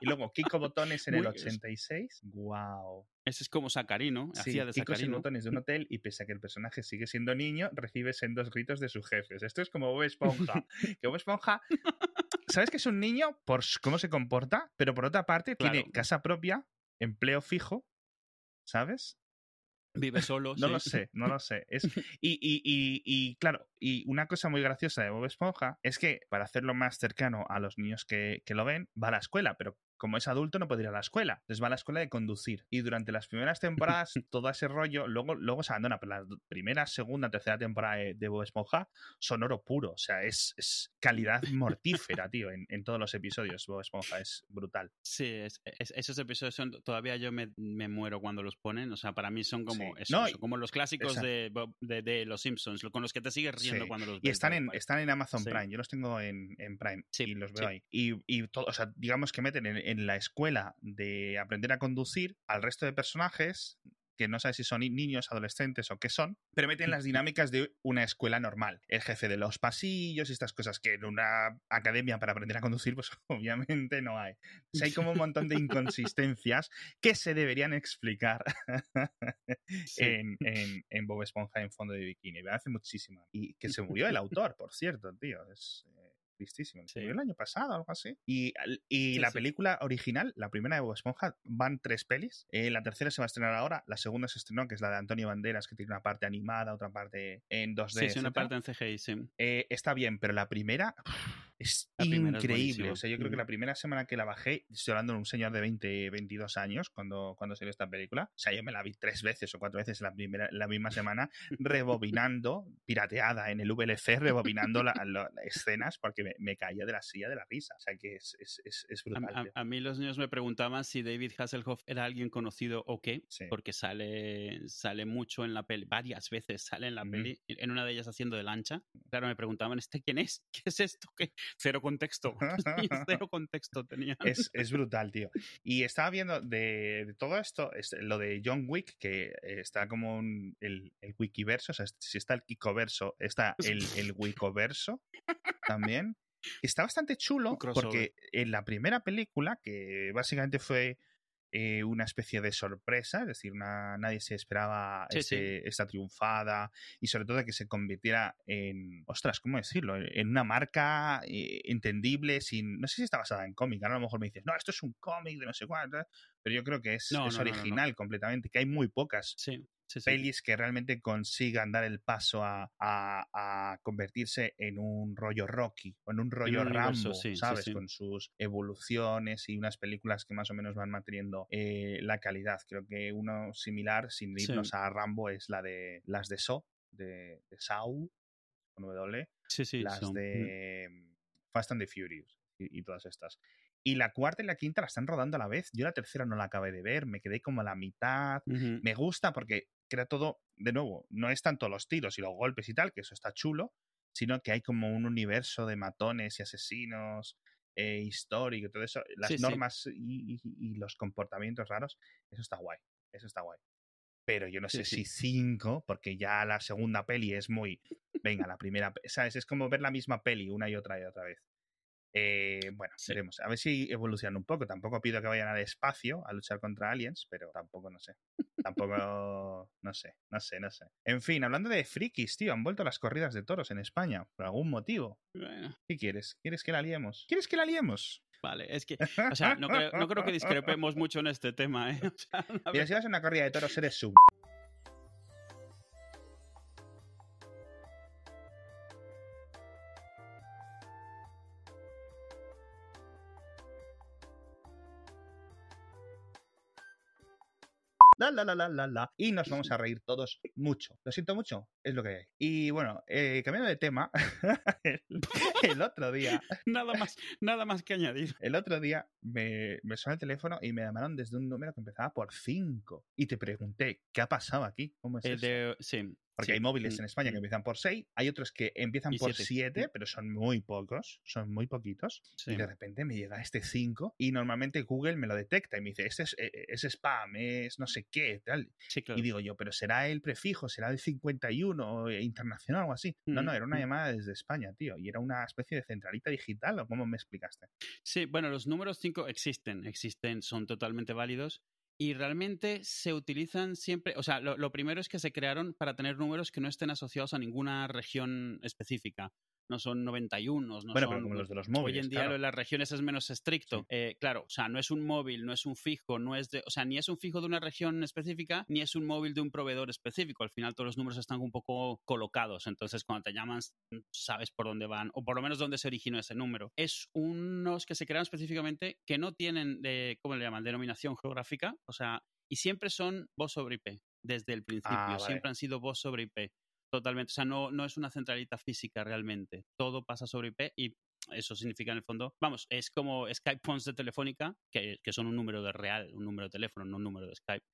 Y luego Kiko Botones en el Muy- 86, wow. Ese es como Sacarino, Sí, hacía de Kiko Sacarino. botones de un hotel y pese a que el personaje sigue siendo niño, recibe sendos gritos de sus jefes. Esto es como Bob Esponja. que Bob Esponja, ¿sabes que es un niño por cómo se comporta? Pero por otra parte tiene casa propia, empleo fijo, ¿sabes? Vive solo. No sí. lo sé, no lo sé. Es, y, y, y, y, claro, y una cosa muy graciosa de Bob Esponja es que para hacerlo más cercano a los niños que, que lo ven, va a la escuela, pero como es adulto no puede ir a la escuela. Entonces va a la escuela de conducir. Y durante las primeras temporadas, todo ese rollo, luego, luego se abandona. Pero la primera, segunda, tercera temporada de, de Bob Esponja son oro puro. O sea, es, es calidad mortífera, tío, en, en todos los episodios. Bob Esponja es brutal. Sí, es- es- esos episodios son, todavía yo me, me muero cuando los ponen. O sea, para mí son como, Sí. eso, No, eso, como los clásicos de, de, de Los Simpsons, con los que te sigues riendo Sí, cuando los Y ves, están tal en, están en Amazon Sí. Prime. Yo los tengo en, en Prime Sí, y los veo ahí. Y, y todo, o sea, digamos que meten en, en la escuela de aprender a conducir al resto de personajes que no sabes si son ni- niños, adolescentes o qué son, pero meten las dinámicas de una escuela normal. El jefe de los pasillos y estas cosas que en una academia para aprender a conducir, pues obviamente no hay. O sea, hay como un montón de inconsistencias que se deberían explicar Sí. en, en, en Bob Esponja en fondo de bikini. Me hace muchísima. Y que se murió el autor, por cierto, tío. Es eh, tristísimo. Sí. el año pasado, algo así. Y, y Sí, la sí. película original, la primera de Bob Esponja, van tres pelis. Eh, la tercera se va a estrenar ahora. La segunda se estrenó, que es la de Antonio Banderas, que tiene una parte animada, otra parte en 2D. Sí, sí, una parte en CGI, sí. Eh, está bien, pero la primera Es La primera es increíble. o sea, yo creo que la primera semana que la bajé, estoy hablando de un señor de 20, 22 años cuando, cuando salió esta película. O sea, yo me la vi tres veces o cuatro veces la, primera, la misma semana, rebobinando, pirateada en el VLC, rebobinando la- la- las escenas porque me, me caía de la silla de la risa. O sea, que es, es, es, A, brutal. a- mí los niños me preguntaban si David Hasselhoff era alguien conocido o qué, Sí. porque sale, sale mucho en la peli, varias veces sale en la Ujú. peli, en una de ellas haciendo de lancha. Claro, me preguntaban, ¿este quién es? ¿Qué es esto? ¿Qué? Cero contexto. Cero contexto tenía. Es, es brutal, tío. Y estaba viendo de, de todo esto, es lo de John Wick, que está como un- el, el wikiverso, o sea, si está el Kikoverso, está el, el Wicoverso también. Está bastante chulo porque en la primera película, que básicamente fue eh, una especie de sorpresa, es decir, una- nadie se esperaba Sí, sí. ese- esta triunfada y sobre todo que se convirtiera en, ostras, ¿cómo decirlo? En una marca eh, entendible, sin, no sé si está basada en cómic, ahora a lo mejor me dices, no, esto es un cómic de no sé cuál, tal", pero yo creo que es, No, es no, no, no, no. original completamente, que hay muy pocas Sí, sí, sí. pelis que realmente consigan dar el paso a, a- a convertirse en un rollo Rocky o en un rollo un Rambo, ¿sabes? Con sus evoluciones y unas películas que más o menos van manteniendo eh, la calidad. Creo que uno similar, sin irnos a Rambo, es la de las de Saw, de, de Saw, con W, Sí, sí, las son- de mm, Fast and the Furious y, y todas estas. Y la cuarta y la quinta la están rodando a la vez. Yo la tercera no la acabé de ver, me quedé como a la mitad me gusta porque crea todo, de nuevo, no es tanto los tiros y los golpes y tal, que eso está chulo, sino que hay como un universo de matones y asesinos eh, histórico y todo eso, las Sí, sí. normas y, y- y los comportamientos raros, eso está guay, eso está guay. Pero yo no sé sí. si cinco, porque ya la segunda peli es muy, venga, la primera, ¿sabes? Es como ver la misma peli una y otra y otra vez. Eh, bueno, Sí. veremos. A ver si evolucionan un poco. Tampoco pido que vayan al espacio a luchar contra aliens, pero tampoco no sé. Tampoco, no sé, no sé, no sé. En fin, hablando de frikis, tío, han vuelto las corridas de toros en España, por algún motivo. Bueno, ¿Qué quieres? ¿Quieres que la liemos? ¿Quieres que la liemos? vale, es que, o sea, no creo, no creo que discrepemos mucho en este tema, ¿eh? O sea, a Mira, si vas a una corrida de toros, eres sub. La, la, la, la, la, la. Y nos vamos a reír todos mucho. Lo siento mucho, es lo que hay. Y bueno, eh, cambiando de tema, el, el otro día nada más, nada más que añadir. El otro día me, me sonó el teléfono y me llamaron desde un número que empezaba por 5. Y te pregunté, ¿qué ha pasado aquí? ¿Cómo es El eso? de, sí, Porque sí, hay móviles mm, en España que mm, empiezan por 6, hay otros que empiezan Y por siete. 7, Mm. pero son muy pocos, son muy poquitos. sí. Y de repente me llega este 5 y normalmente Google me lo detecta y me dice, este es, eh, es spam, es no sé qué, tal. Sí, claro. Y digo yo, pero será el prefijo, será el 51 eh, internacional o algo así. No, no, Mm, era una llamada desde España, tío. Y era una especie de centralita digital, ¿o cómo me explicaste? Sí, bueno, los números 5 existen, existen, son totalmente válidos y realmente se utilizan siempre, o sea, lo, primero es que se crearon para tener números que no estén asociados a ninguna región específica. No son 91, no bueno, son... pero como los de los Hoy móviles. en día claro. lo de las regiones es menos estricto. Sí. Eh, claro, o sea, no es un móvil, no es un fijo, no es de, o sea, ni es un fijo de una región específica, ni es un móvil de un proveedor específico. Al final todos los números están un poco colocados. Entonces, cuando te llaman, sabes por dónde van, o por lo menos dónde se originó ese número. Es unos que se crean específicamente que no tienen, de, ¿cómo le llaman? Denominación geográfica. O sea, y siempre son voz sobre IP, desde el principio. Ah, vale. Siempre han sido voz sobre IP. Totalmente. O sea, no, no es una centralita física realmente. Todo pasa sobre IP y eso significa en el fondo, vamos, es como Skype phones de Telefónica, que, que son un número de real, un número de teléfono, no un número de Skype.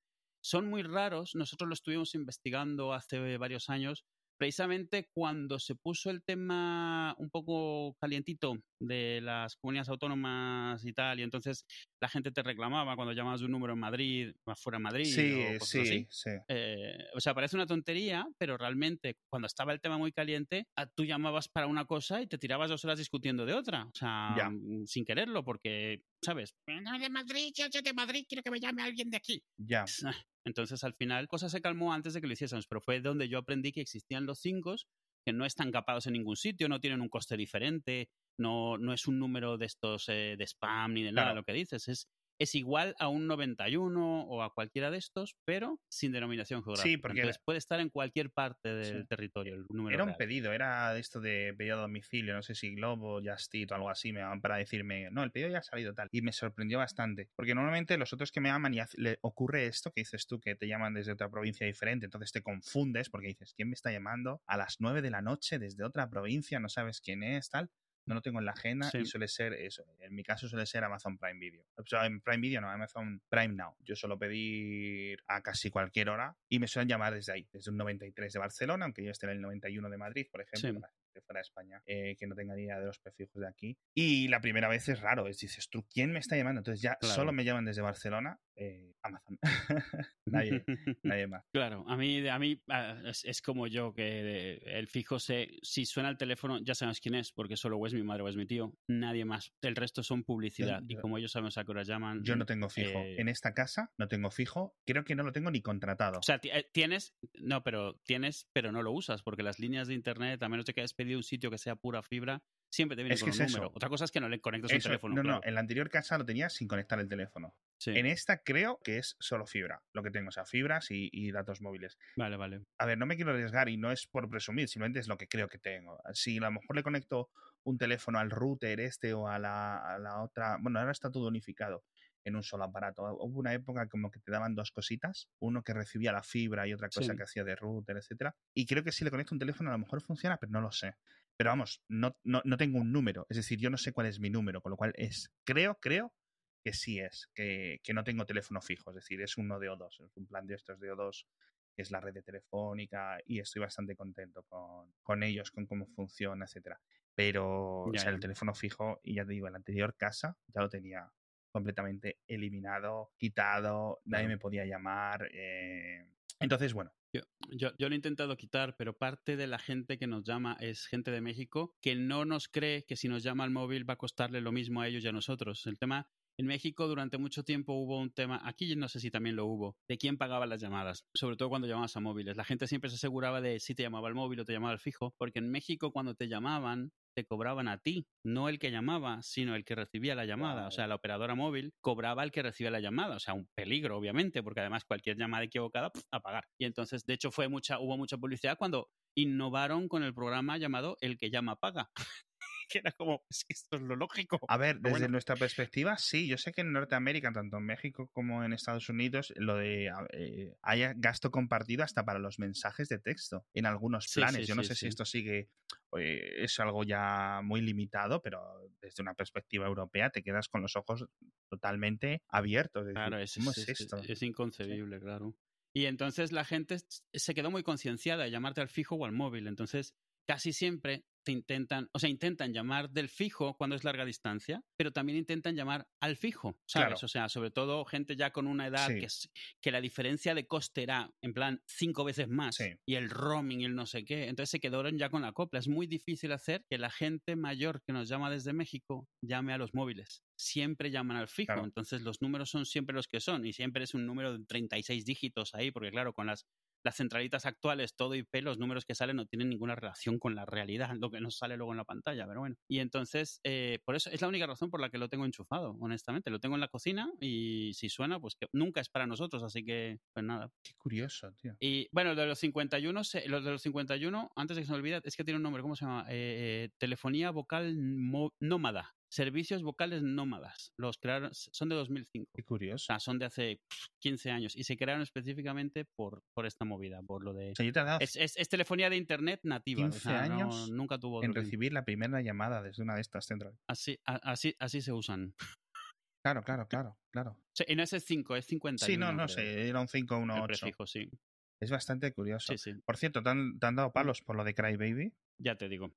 Son muy raros, nosotros lo estuvimos investigando hace varios años, precisamente cuando se puso el tema un poco calientito de las comunidades autónomas y tal, y entonces la gente te reclamaba cuando llamabas de un número en Madrid, fuera de Madrid, Sí, o cosas así. sí, sí. Eh, o sea, parece una tontería, pero realmente cuando estaba el tema muy caliente, a- tú llamabas para una cosa y te tirabas dos horas discutiendo de otra. O sea, Ya. mm, sin quererlo, porque, ¿sabes? No de Madrid, yo soy de Madrid, quiero que me llame alguien de aquí. Ya. Entonces, al final, cosa se calmó antes de que lo hiciésemos, pero fue donde yo aprendí que existían los cinco que no están capados en ningún sitio, no tienen un coste diferente, no, no es un número de estos eh, de spam ni de nada Claro. lo que dices, es es igual a un 91 o a cualquiera de estos, pero sin denominación geográfica. Sí, porque Entonces, puede estar en cualquier parte del Sí. territorio. El número Era un real. pedido, era esto de pedido a domicilio, no sé si Globo, Just Eat o algo así, me llaman para decirme, no, el pedido ya ha salido tal. Y me sorprendió bastante, porque normalmente los otros que me llaman y le ocurre esto que dices tú, que te llaman desde otra provincia diferente, entonces te confundes porque dices, ¿quién me está llamando a las 9 de la noche desde otra provincia? No sabes quién es, tal. No lo tengo en la agenda Sí. y suele ser eso. En mi caso suele ser Amazon Prime Video. O sea, en Prime Video no, Amazon Prime Now. Yo suelo pedir a casi cualquier hora y me suelen llamar desde ahí, desde un 93 de Barcelona, aunque yo esté en el 91 de Madrid, por ejemplo, Sí. para gente de fuera de España, eh, que no tenga ni idea de los prefijos de aquí. Y la primera vez es raro, es dices, ¿tú quién me está llamando? Entonces ya Claro. solo me llaman desde Barcelona, eh, Amazon. nadie, nadie más. Claro, a mí, a mí ah, es, es como yo, que el fijo se, si suena el teléfono ya sabemos quién es, porque solo o es mi madre o es mi tío, nadie más. El resto son publicidad y yo- como ellos sabemos a qué hora llaman. Yo no tengo fijo. eh, En esta casa no tengo fijo, creo que no lo tengo ni contratado. O sea, eh, tienes, no, pero tienes, pero no lo usas, porque las líneas de internet, a menos de que hayas pedido un sitio que sea pura fibra, siempre te viene Es con que un es eso. número. Otra cosa es que no le conectas un Eso- teléfono. no, claro. no, en la anterior casa lo tenía sin conectar el teléfono. Sí. En esta creo que es solo fibra, lo que tengo, o sea, fibras y, y datos móviles. Vale, vale. A ver, no me quiero arriesgar y no es por presumir, simplemente es lo que creo que tengo. Si a lo mejor le conecto un teléfono al router este o a la, a la otra, bueno, ahora está todo unificado en un solo aparato. Hubo una época como que te daban dos cositas, uno que recibía la fibra y otra cosa Sí. que hacía de router, etcétera. Y creo que si le conecto un teléfono a lo mejor funciona, pero no lo sé. Pero vamos, no, no, no tengo un número, es decir, yo no sé cuál es mi número, con lo cual es, creo, creo que sí es, que, que no tengo teléfono fijo, es decir, es uno de O2, es un plan de estos de O2 que es la red de telefónica, y estoy bastante contento con, con ellos, con cómo funciona, etcétera. Pero Ya, o sea, el teléfono fijo, y ya te digo, en la anterior casa ya lo tenía completamente eliminado, quitado, nadie me podía llamar. eh, Entonces, bueno, Yo, yo, yo lo he intentado quitar, pero parte de la gente que nos llama es gente de México que no nos cree que si nos llama al móvil va a costarle lo mismo a ellos y a nosotros. El tema, en México durante mucho tiempo hubo un tema, aquí no sé si también lo hubo, de quién pagaba las llamadas, sobre todo cuando llamabas a móviles. La gente siempre se aseguraba de si te llamaba al móvil o te llamaba al fijo, porque en México cuando te llamaban te cobraban a ti, no el que llamaba, sino el que recibía la llamada. Wow. O sea, la operadora móvil cobraba al que recibía la llamada. O sea, un peligro, obviamente, porque además cualquier llamada equivocada, a pagar. Y entonces, de hecho, fue mucha, hubo mucha publicidad cuando innovaron con el programa llamado El que llama paga. que era como, es que esto es lo lógico. A ver, desde bueno. nuestra perspectiva, sí. Yo sé que en Norteamérica, tanto en México como en Estados Unidos, lo de a- eh, hay gasto compartido hasta para los mensajes de texto en algunos planes. sí, Yo no sí, sé si esto sigue, eh, es algo ya muy limitado, pero desde una perspectiva europea te quedas con los ojos totalmente abiertos. Es decir, Claro, es, ¿Cómo es, es- es- esto? es inconcebible, claro. Y entonces la gente se quedó muy concienciada de llamarte al fijo o al móvil. Entonces, casi siempre te intentan, o sea, intentan llamar del fijo cuando es larga distancia, pero también intentan llamar al fijo, ¿sabes? Claro. O sea, sobre todo gente ya con una edad Sí. que, que la diferencia de coste era, en plan, cinco veces más. Sí. Y el roaming y el no sé qué. Entonces se quedaron ya con la copla. Es muy difícil hacer que la gente mayor que nos llama desde México llame a los móviles. Siempre llaman al fijo. Claro. Entonces los números son siempre los que son. Y siempre es un número de 36 dígitos ahí, porque claro, con las, las centralitas actuales, todo IP, los números que salen no tienen ninguna relación con la realidad, lo que nos sale luego en la pantalla, pero bueno. Y entonces, eh, por eso es la única razón por la que lo tengo enchufado, honestamente. Lo tengo en la cocina y si suena, pues que nunca es para nosotros, así que, pues nada. Qué curioso, tío. Y bueno, lo de los 51, se- los de los 51, antes de que se me olvide, es que tiene un nombre, ¿cómo se llama? Eh, eh, telefonía vocal nómada. Servicios vocales nómadas. Los crearon, son de 2005. Qué O curioso. sea, son de hace pff, 15 años y se crearon específicamente por, por esta movida, por lo de... O Es, es- es telefonía de internet nativa. o 15 sea, no- años nunca tuvo en recibir la primera llamada desde una de estas centrales. Así, a- así, así se usan. Claro, claro, claro, claro. Sí, y no es 5, es 51. Sí, no, no sé, era un El 518. prefijo, sí. Es bastante curioso. Sí, sí. Por cierto, ¿te han, te han dado palos por lo de Crybaby? Ya te digo.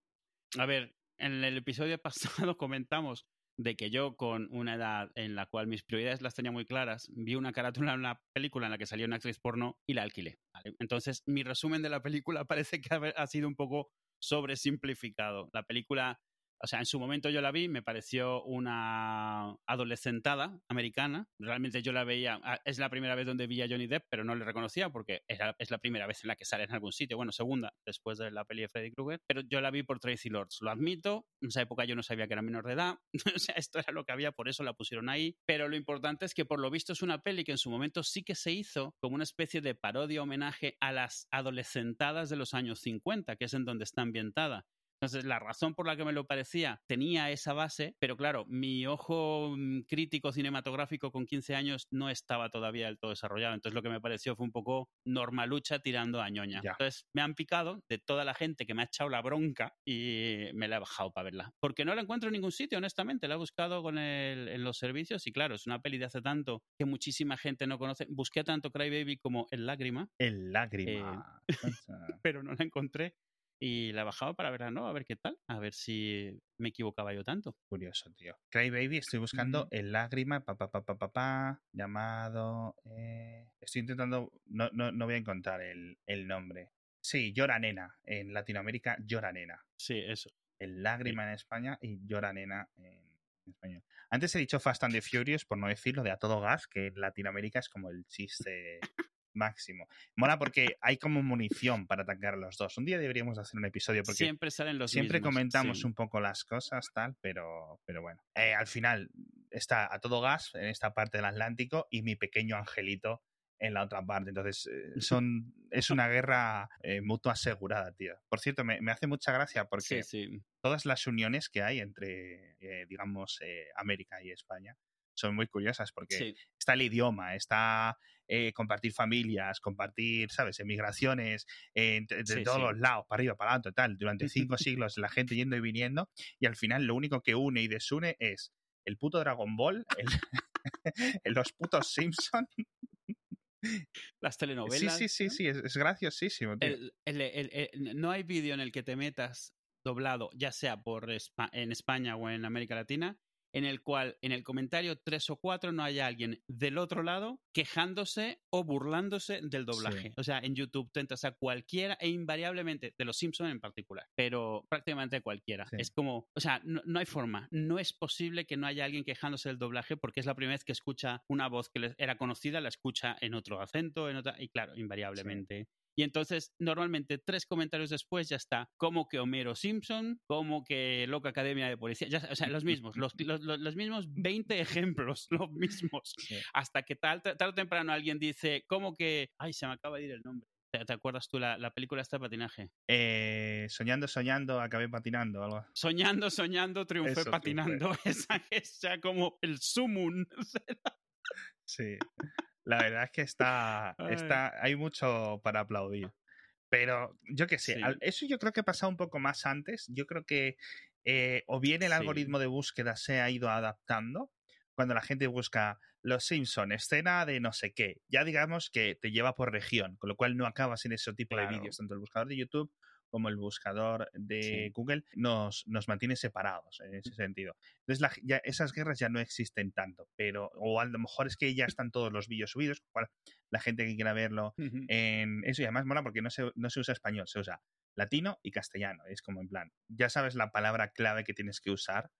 A ver, en el episodio pasado comentamos de que yo con una edad en la cual mis prioridades las tenía muy claras, vi una carátula en una película en la que salió una actriz porno y la alquilé. Entonces, mi resumen de la película parece que ha sido un poco sobresimplificado. La película o sea, en su momento yo la vi, me pareció una adolescentada americana. Realmente yo la veía, ah, es la primera vez donde vi a Johnny Depp, pero no le reconocía porque era, es la primera vez en la que sale en algún sitio. Bueno, segunda, después de la peli de Freddy Krueger, pero yo la vi por Tracy Lords, lo admito. En esa época yo no sabía que era menor de edad, o sea, esto era lo que había, por eso la pusieron ahí. Pero lo importante es que por lo visto es una peli que en su momento sí que se hizo como una especie de parodia homenaje a las adolescentadas de los años 50, que es en donde está ambientada. Entonces, la razón por la que me lo parecía tenía esa base, pero claro, mi ojo mm, crítico cinematográfico con 15 años no estaba todavía del todo desarrollado. Entonces, lo que me pareció fue un poco normalucha tirando a ñoña. Entonces, me han picado de toda la gente que me ha echado la bronca y me la he bajado para verla. Porque no la encuentro en ningún sitio, honestamente. La he buscado con el, en los servicios y claro, es una peli de hace tanto que muchísima gente no conoce. Busqué tanto Cry Baby como El Lágrima. El Lágrima. Eh, pero no la encontré y la he bajado para verla, ¿no? A ver qué tal, a ver si me equivocaba yo tanto. Curioso, tío. Cry Baby, estoy buscando el lágrima, pa, pa, pa, pa, pa, pa llamado. Eh... Estoy intentando, no, no, no voy a encontrar el, el nombre. Sí, Llora Nena. En Latinoamérica, Llora Nena. Sí, eso. El lágrima en España y Llora Nena en español. Antes he dicho Fast and the Furious, por no decirlo, de a todo gas, que en Latinoamérica es como el chiste máximo. Mola porque hay como munición para atacar a los dos. Un día deberíamos hacer un episodio porque siempre salen los siempre comentamos un poco las cosas tal, pero pero bueno. Eh, al final está a todo gas en esta parte del Atlántico y mi pequeño angelito en la otra parte. Entonces, eh, son, es una guerra eh, mutua asegurada, tío. Por cierto, me, me hace mucha gracia porque todas las uniones que hay entre, digamos, América y España son muy curiosas porque está el idioma, está eh, compartir familias, compartir, ¿sabes?, emigraciones eh, de, todos los lados, para arriba, para adelante, tal, durante cinco siglos la gente yendo y viniendo y al final lo único que une y desune es el puto Dragon Ball, el, los putos Simpson. Las telenovelas. Sí, sí, sí, sí, es, graciosísimo. no hay vídeo en el que te metas doblado, ya sea por en España o en América Latina, en el cual en el comentario 3 o 4 no haya alguien del otro lado quejándose o burlándose del doblaje. O sea, en YouTube tú entras a cualquiera e invariablemente, de los Simpsons en particular, pero prácticamente cualquiera. Es como, o sea, no, hay forma, no es posible que no haya alguien quejándose del doblaje porque es la primera vez que escucha una voz que era conocida, la escucha en otro acento, en otra, y claro, invariablemente y entonces, normalmente, tres comentarios después ya está como que Homero Simpson, como que Loca Academia de Policía, o sea, los mismos, los, los, mismos 20 ejemplos, los mismos. Hasta que tal, tarde o temprano alguien dice, como que, ay, se me acaba de ir el nombre. ¿Te, acuerdas tú la, la película esta de patinaje? Eh, soñando, soñando, acabé patinando. Algo. Soñando, soñando, triunfé patinando. Esa es ya como el sumun. sí. La verdad es que está, está, hay mucho para aplaudir. Pero yo qué sé, eso yo creo que ha pasado un poco más antes. Yo creo que eh, o bien el algoritmo de búsqueda se ha ido adaptando cuando la gente busca Los Simpson, escena de no sé qué. Ya digamos que te lleva por región, con lo cual no acabas en ese tipo de vídeos, tanto el buscador de YouTube como el buscador de Google nos, nos mantiene separados en ese sentido. Entonces, ya, esas guerras ya no existen tanto, pero, o a lo mejor es que ya están todos los vídeos subidos, la gente que quiera verlo en eso, y además mola porque no se, no se usa español, se usa latino y castellano. Es como en plan, ya sabes la palabra clave que tienes que usar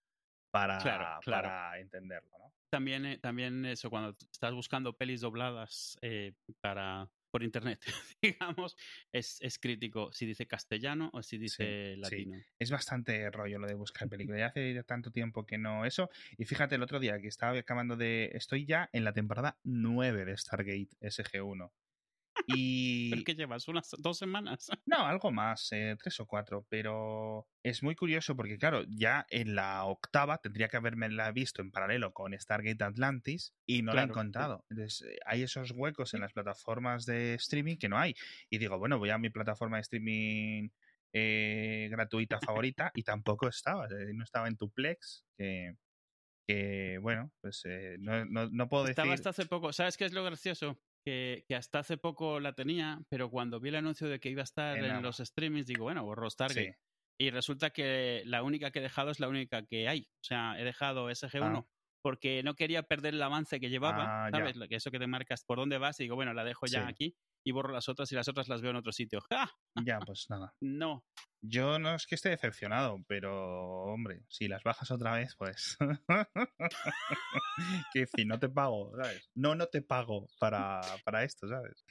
para, para entenderlo, ¿no? También, eh, también eso, cuando estás buscando pelis dobladas eh, para, por internet, digamos, es, es, crítico si dice castellano o si dice latino. Es bastante rollo lo de buscar películas. Ya hace tanto tiempo que no eso. Y fíjate, el otro día que estaba acabando de... Estoy ya en la temporada 9 de Stargate SG1. Y... ¿Pero qué llevas? ¿Unas dos semanas? No, algo más, eh, tres o cuatro, pero es muy curioso porque, claro, ya en la octava tendría que haberme la visto en paralelo con Stargate Atlantis y no la he encontrado. Entonces, eh, hay esos huecos en las plataformas de streaming que no hay. Y digo, bueno, voy a mi plataforma de streaming eh, gratuita favorita y tampoco estaba, no estaba en Tuplex, que, que bueno, pues no, no, no, puedo decir... Estaba hasta hace poco, ¿sabes qué es lo gracioso? Que, hasta hace poco la tenía, pero cuando vi el anuncio de que iba a estar en, los streamings, digo, bueno, borro Stargate. Y resulta que la única que he dejado es la única que hay. O sea, he dejado SG1 ah. porque no quería perder el avance que llevaba, ah, ¿sabes? Eso que te marcas por dónde vas y digo, bueno, la dejo ya aquí. Y borro las otras y las otras las veo en otro sitio. ¡Ja! Ya, pues nada. No. Yo no es que esté decepcionado, pero hombre, si las bajas otra vez, pues. que si no te pago, ¿sabes? No, no te pago para, para esto, ¿sabes?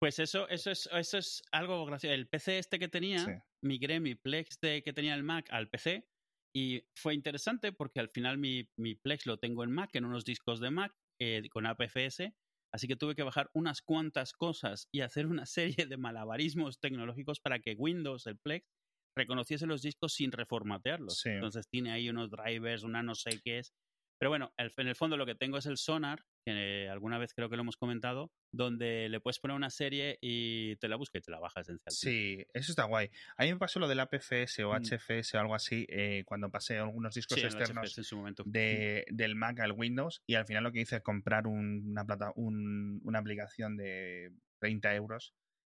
Pues eso, eso es, eso es algo gracioso. El PC este que tenía, Sí. migré mi Plex de, que tenía el Mac al PC y fue interesante porque al final mi, mi Plex lo tengo en Mac, en unos discos de Mac eh, con APFS, así que tuve que bajar unas cuantas cosas y hacer una serie de malabarismos tecnológicos para que Windows, el Plex, reconociese los discos sin reformatearlos. Sí. Entonces tiene ahí unos drivers, una no sé qué es. Pero bueno, el- en el fondo lo que tengo es el Sonar, que alguna vez creo que lo hemos comentado, donde le puedes poner una serie y te la busca y te la baja esencialmente. Sí, eso está guay. A mí me pasó lo del APFS o Mm. HFS o algo así eh, cuando pasé algunos discos Sí, externos HFS en su momento. de, del Mac al Windows y al final lo que hice es comprar un- una, plata, un- una aplicación de 30 euros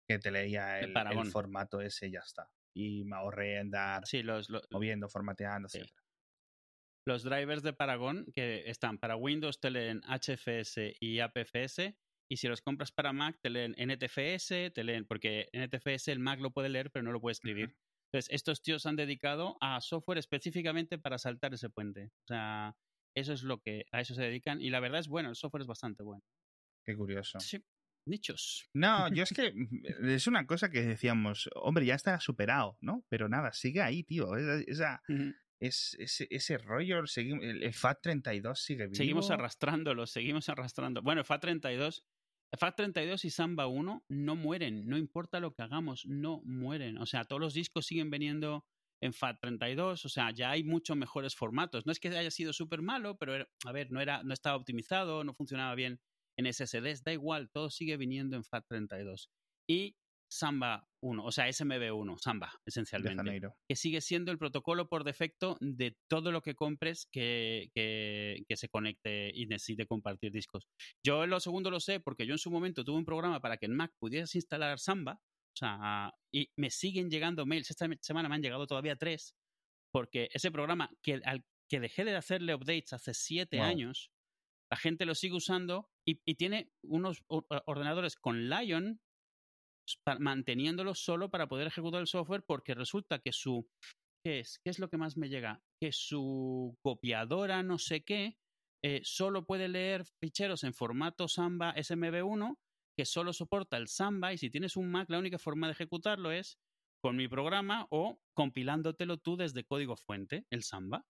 que te leía El el, el Paragon. formato ese y ya está. Y me ahorré andar Sí, los, los, moviendo, formateando, Sí. etcétera. Los drivers de Paragon que están para Windows te leen HFS y APFS y si los compras para Mac te leen NTFS, te leen porque NTFS el Mac lo puede leer pero no lo puede escribir. Entonces, estos tíos han dedicado a software específicamente para saltar ese puente. O sea, eso es lo que a eso se dedican y la verdad es bueno, el software es bastante bueno. Qué curioso. Sí, nichos. No, yo es que mm, es una cosa que decíamos, hombre, ya está superado, ¿no? Pero nada, sigue ahí, tío. Esa. Es, ese, ese rollo, el, el FAT32 sigue vivo. Seguimos arrastrándolo, seguimos arrastrando. Bueno, FAT32, FAT32 y Samba 1 no mueren, no importa lo que hagamos, no mueren. O sea, todos los discos siguen viniendo en FAT32, o sea, ya hay muchos mejores formatos. No es que haya sido súper malo, pero era- a ver, no era no estaba optimizado, no funcionaba bien en SSDs, da igual, todo sigue viniendo en FAT32. Y Samba 1, o sea, SMB1, Samba, esencialmente que sigue siendo el protocolo por defecto de todo lo que compres que, que, que se conecte y necesite compartir discos. Yo lo segundo lo sé porque yo en su momento tuve un programa para que en Mac pudieras instalar Samba, o sea, y me siguen llegando mails. Esta semana me han llegado todavía tres, porque ese programa que, al que dejé de hacerle updates hace siete Wow. años, la gente lo sigue usando y, y tiene unos ordenadores con Lion manteniéndolo solo para poder ejecutar el software porque resulta que su ¿qué es? ¿Qué es lo que más me llega? Que su copiadora no sé qué eh, solo puede leer ficheros en formato Samba SMB1 que solo soporta el Samba y si tienes un Mac la única forma de ejecutarlo es con mi programa o compilándotelo tú desde código fuente, el Samba.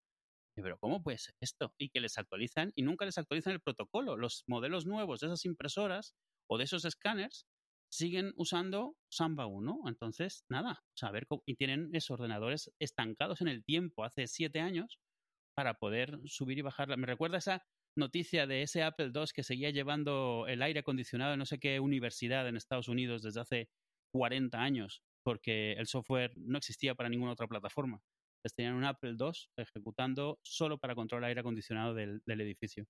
Pero ¿cómo puede ser esto? Y que les actualizan y nunca les actualizan el protocolo. Los modelos nuevos de esas impresoras o de esos escáneres siguen usando Samba 1. Entonces, nada, saber y tienen esos ordenadores estancados en el tiempo hace siete años para poder subir y bajar. Me recuerda esa noticia de ese Apple II que seguía llevando el aire acondicionado en no sé qué universidad en Estados Unidos desde hace 40 años, porque el software no existía para ninguna otra plataforma. Entonces tenían un Apple II ejecutando solo para controlar el aire acondicionado del, del edificio.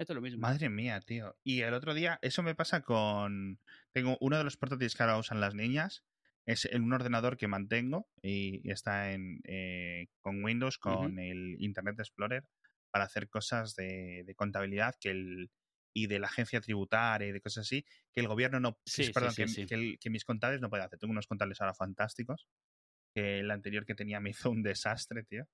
Esto es lo mismo. Madre mía, tío. Y el otro día, eso me pasa con. Tengo uno de los portátiles que ahora usan las niñas. Es en un ordenador que mantengo y, está en, eh, con Windows, con el Internet Explorer, para hacer cosas de, de contabilidad que el, y de la agencia tributaria y de cosas así, que el gobierno no. Sí, sí, perdón, sí, que, sí. que el- que mis contables no pueden hacer. Tengo unos contables ahora fantásticos. Que el anterior que tenía me hizo un desastre, tío.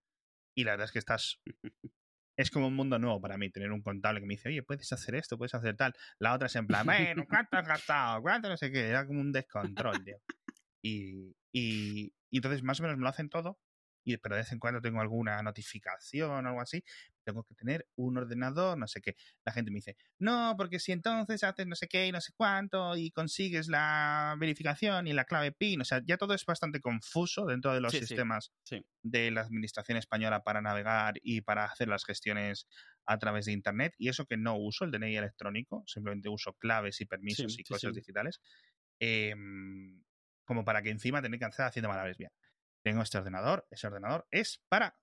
Y la verdad es que estás es como un mundo nuevo para mí tener un contable que me dice, oye, puedes hacer esto, puedes hacer tal. La otra es en plan, bueno, ¿cuánto has gastado? ¿Cuánto no sé qué? Era como un descontrol, tío. Y, y, y entonces más o menos me lo hacen todo, y, pero de vez en cuando tengo alguna notificación o algo así, tengo que tener un ordenador, no sé qué. La gente me dice, no, porque si entonces haces no sé qué y no sé cuánto y consigues la verificación y la clave PIN, o sea, ya todo es bastante confuso dentro de los Sí, sistemas sí. de la administración española para navegar y para hacer las gestiones a través de Internet. Y eso que no uso, el DNI electrónico, simplemente uso claves y permisos y cosas digitales, em, como para que encima tener que estar haciendo malabares bien. Tengo este ordenador, ese ordenador es para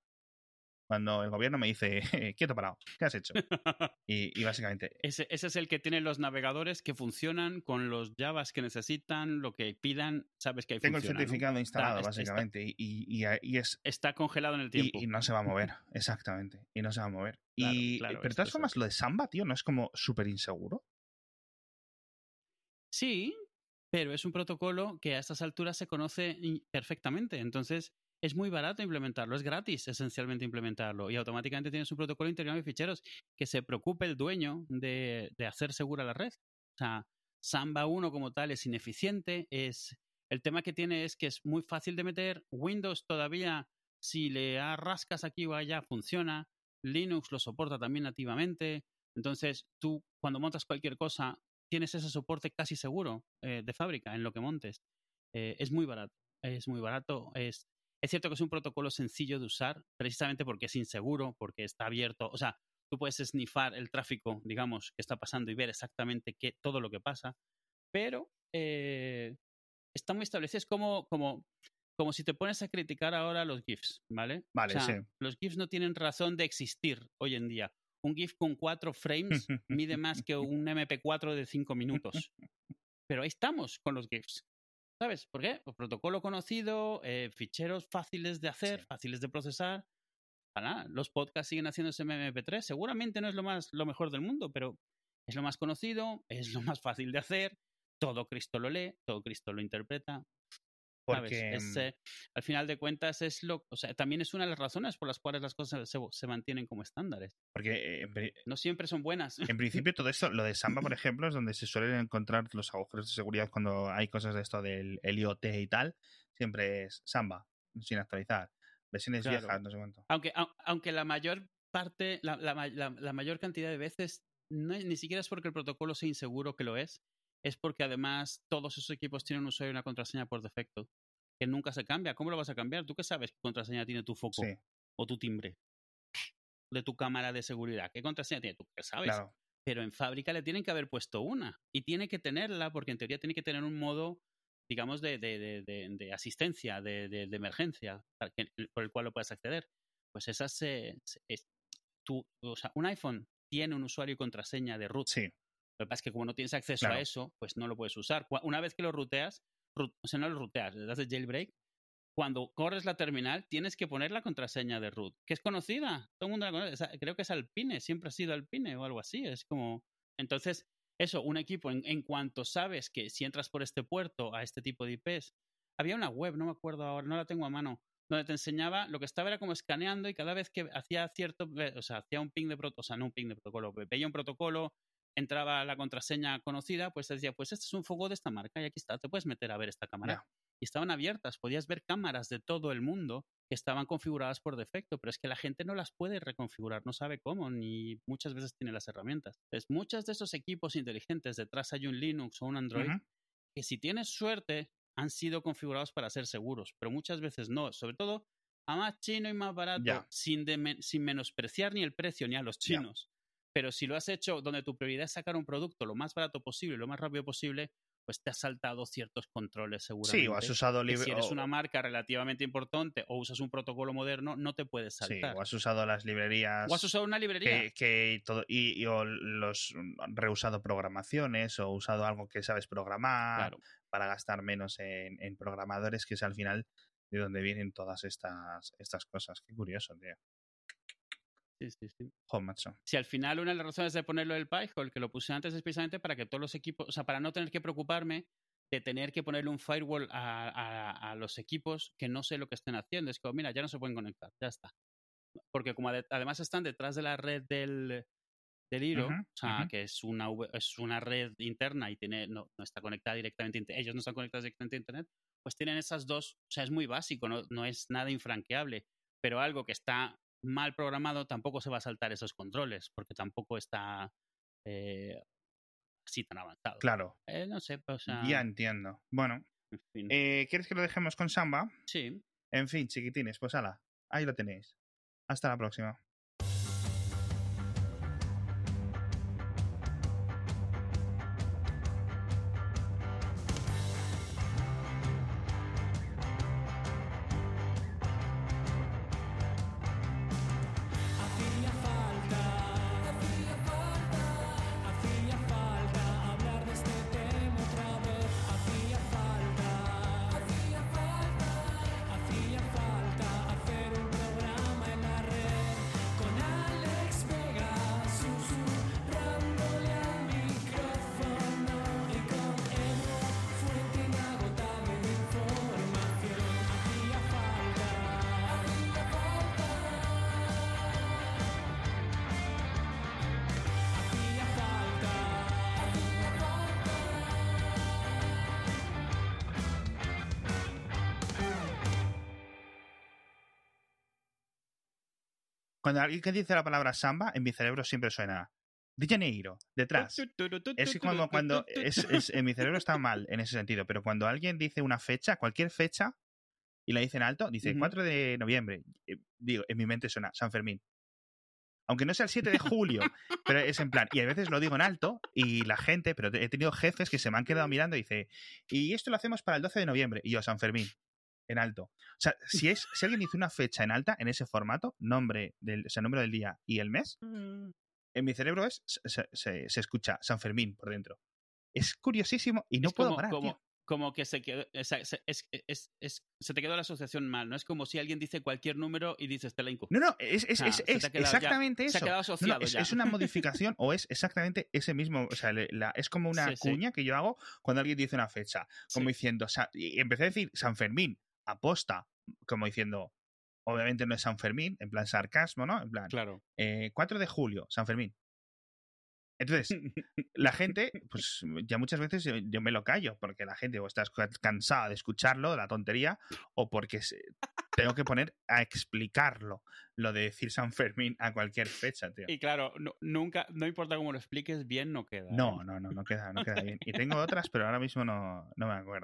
cuando el gobierno me dice, quieto parado, ¿qué has hecho? Y, y básicamente, Ese, ese es el que tiene los navegadores que funcionan con los Javas que necesitan, lo que pidan, sabes que ahí tengo el certificado instalado, Está- básicamente, y, y- y- y es Está congelado en el tiempo. y no se va a mover, exactamente. Y no se va a mover. Claro, y, claro, pero de todas formas, lo de Samba, tío, no es como súper inseguro. Sí, pero es un protocolo que a estas alturas se conoce perfectamente. Entonces, es muy barato implementarlo, es gratis esencialmente implementarlo y automáticamente tienes un protocolo interno de ficheros que se preocupe el dueño de, de hacer segura la red. O sea, Samba 1 como tal es ineficiente, es el tema que tiene es que es muy fácil de meter, Windows todavía si le rascas aquí o allá funciona, Linux lo soporta también nativamente, entonces tú cuando montas cualquier cosa tienes ese soporte casi seguro eh, de fábrica en lo que montes. Eh, es muy barato, es muy barato, es es cierto que es un protocolo sencillo de usar, precisamente porque es inseguro, porque está abierto. O sea, tú puedes snifar el tráfico, digamos, que está pasando y ver exactamente qué, todo lo que pasa, pero eh, está muy establecido. Es como, como, como si te pones a criticar ahora los GIFs, ¿vale? Vale, sí. Los GIFs no tienen razón de existir hoy en día. Un GIF con cuatro frames mide más que un MP4 de cinco minutos. Pero ahí estamos con los GIFs. ¿Sabes por qué? Pues protocolo conocido, eh, ficheros fáciles de hacer, fáciles de procesar. Para los podcasts siguen haciéndose MP3. Seguramente no es lo más lo mejor del mundo, pero es lo más conocido, es lo más fácil de hacer. Todo Cristo lo lee, todo Cristo lo interpreta. Porque mm eh, al final de cuentas es lo, o sea, también es una de las razones por las cuales las cosas se, mantienen como estándares. Porque eh, no siempre son buenas. En principio todo esto, lo de Samba, por ejemplo, es donde se suelen encontrar los agujeros de seguridad cuando hay cosas de esto del IoT y tal, siempre es Samba, sin actualizar. Versiones viejas, no sé cuánto. Aunque, aunque la mayor parte, la, la mayor cantidad de veces, no, ni siquiera es porque el protocolo sea inseguro que lo es, es porque además todos esos equipos tienen un usuario y una contraseña por defecto, que nunca se cambia. ¿Cómo lo vas a cambiar? ¿Tú qué sabes qué contraseña tiene tu foco o tu timbre de tu cámara de seguridad? ¿Qué contraseña tiene? ¿Tú qué sabes? Pero en fábrica le tienen que haber puesto una y tiene que tenerla porque en teoría tiene que tener un modo, digamos, de, de, de, de asistencia, de, emergencia, por el cual lo puedes acceder. Pues esas, es, tu, o sea, un iPhone tiene un usuario y contraseña de root. Sí. Lo que pasa es que como no tienes acceso a eso, pues no lo puedes usar. Una vez que lo ruteas, o sea, no lo ruteas, le das el jailbreak, cuando corres la terminal tienes que poner la contraseña de root, que es conocida, todo el mundo la conoce, creo que es Alpine, siempre ha sido Alpine o algo así, es como... Entonces, eso, un equipo, en, en, cuanto sabes que si entras por este puerto a este tipo de IPs, había una web, no me acuerdo ahora, no la tengo a mano, donde te enseñaba, lo que estaba era como escaneando y cada vez que hacía cierto, o sea, hacía un ping de protocolo, o sea, no un ping de protocolo, veía un protocolo, entraba la contraseña conocida, pues decía, pues este es un foco de esta marca y aquí está, te puedes meter a ver esta cámara. Y estaban abiertas, podías ver cámaras de todo el mundo que estaban configuradas por defecto, pero es que la gente no las puede reconfigurar, no sabe cómo, ni muchas veces tiene las herramientas. Entonces, muchos de esos equipos inteligentes, detrás hay un Linux o un Android, que si tienes suerte, han sido configurados para ser seguros, pero muchas veces no, sobre todo a más chino y más barato, sin, sin menospreciar ni el precio ni a los chinos. Pero si lo has hecho donde tu prioridad es sacar un producto lo más barato posible, lo más rápido posible, pues te has saltado ciertos controles seguramente. Sí, o has usado Si eres una marca relativamente importante o usas un protocolo moderno, no te puedes saltar. Sí, o has usado las librerías. O has usado una librería. Que, todo, y, o los reusado programaciones o usado algo que sabes programar para gastar menos en, en, programadores, que es al final de donde vienen todas estas, estas cosas. Qué curioso, tío. Sí, sí, sí. Si al final una de las razones de ponerlo el el que lo puse antes, es precisamente para que todos los equipos, o sea, para no tener que preocuparme de tener que ponerle un firewall a, los equipos que no sé lo que estén haciendo. Es como, mira, ya no se pueden conectar, ya está. Porque como además están detrás de la red del, del IRO, o sea, que es una, es una red interna y tiene, no, no está conectada directamente, ellos no están conectados directamente a Internet, pues tienen esas dos, o sea, es muy básico, no, no es nada infranqueable, pero algo que está mal programado tampoco se va a saltar esos controles, porque tampoco está eh, así tan avanzado. Claro. Eh, no sé, pues, Ya entiendo. Bueno, eh, ¿quieres que lo dejemos con Samba? Sí. En fin, chiquitines, pues ala, ahí lo tenéis. Hasta la próxima. Cuando alguien que dice la palabra samba, en mi cerebro siempre suena de Janeiro, detrás. Es que cuando, es, es- en mi cerebro está mal en ese sentido, pero cuando alguien dice una fecha, cualquier fecha, y la dice en alto, dice Ujú. 4 de noviembre. eh, Digo, en mi mente suena San Fermín. Aunque no sea el 7 de julio, pero es en plan, y a veces lo digo en alto, y la gente, pero he tenido jefes que se me han quedado mirando y dice, y esto lo hacemos para el 12 de noviembre, y yo, San Fermín, en alto. O sea, si, es, si alguien dice una fecha en alta, en ese formato, nombre del, o sea, número del día y el mes, en mi cerebro es, se, se- se escucha San Fermín por dentro. Es curiosísimo y no Es puedo como, parar, como, tío. como que se quedó, es- es- se te quedó la asociación mal, ¿no? Es como si alguien dice cualquier número y dices Telenco. No, no, es, es, Ah, ya- exactamente Se ha eso. quedado no, asociado es, ya. es una modificación o es exactamente ese mismo, o sea, la- es como una Sí, sí. cuña que yo hago cuando alguien dice una fecha, como Sí. diciendo, o sea, y empecé a decir San Fermín, aposta, como diciendo, obviamente no es San Fermín, en plan sarcasmo, ¿no? En plan, Claro. eh, 4 de julio, San Fermín. Entonces, la gente, pues ya muchas veces yo, yo me lo callo, porque la gente o está ca- cansada de escucharlo, de la tontería, o porque se- tengo que poner a explicarlo, lo de decir San Fermín a cualquier fecha, tío. Y claro, no- nunca, no importa cómo lo expliques, bien no queda. ¿eh? No, no, no, no queda, no queda bien. Y tengo otras, pero ahora mismo no, no me acuerdo.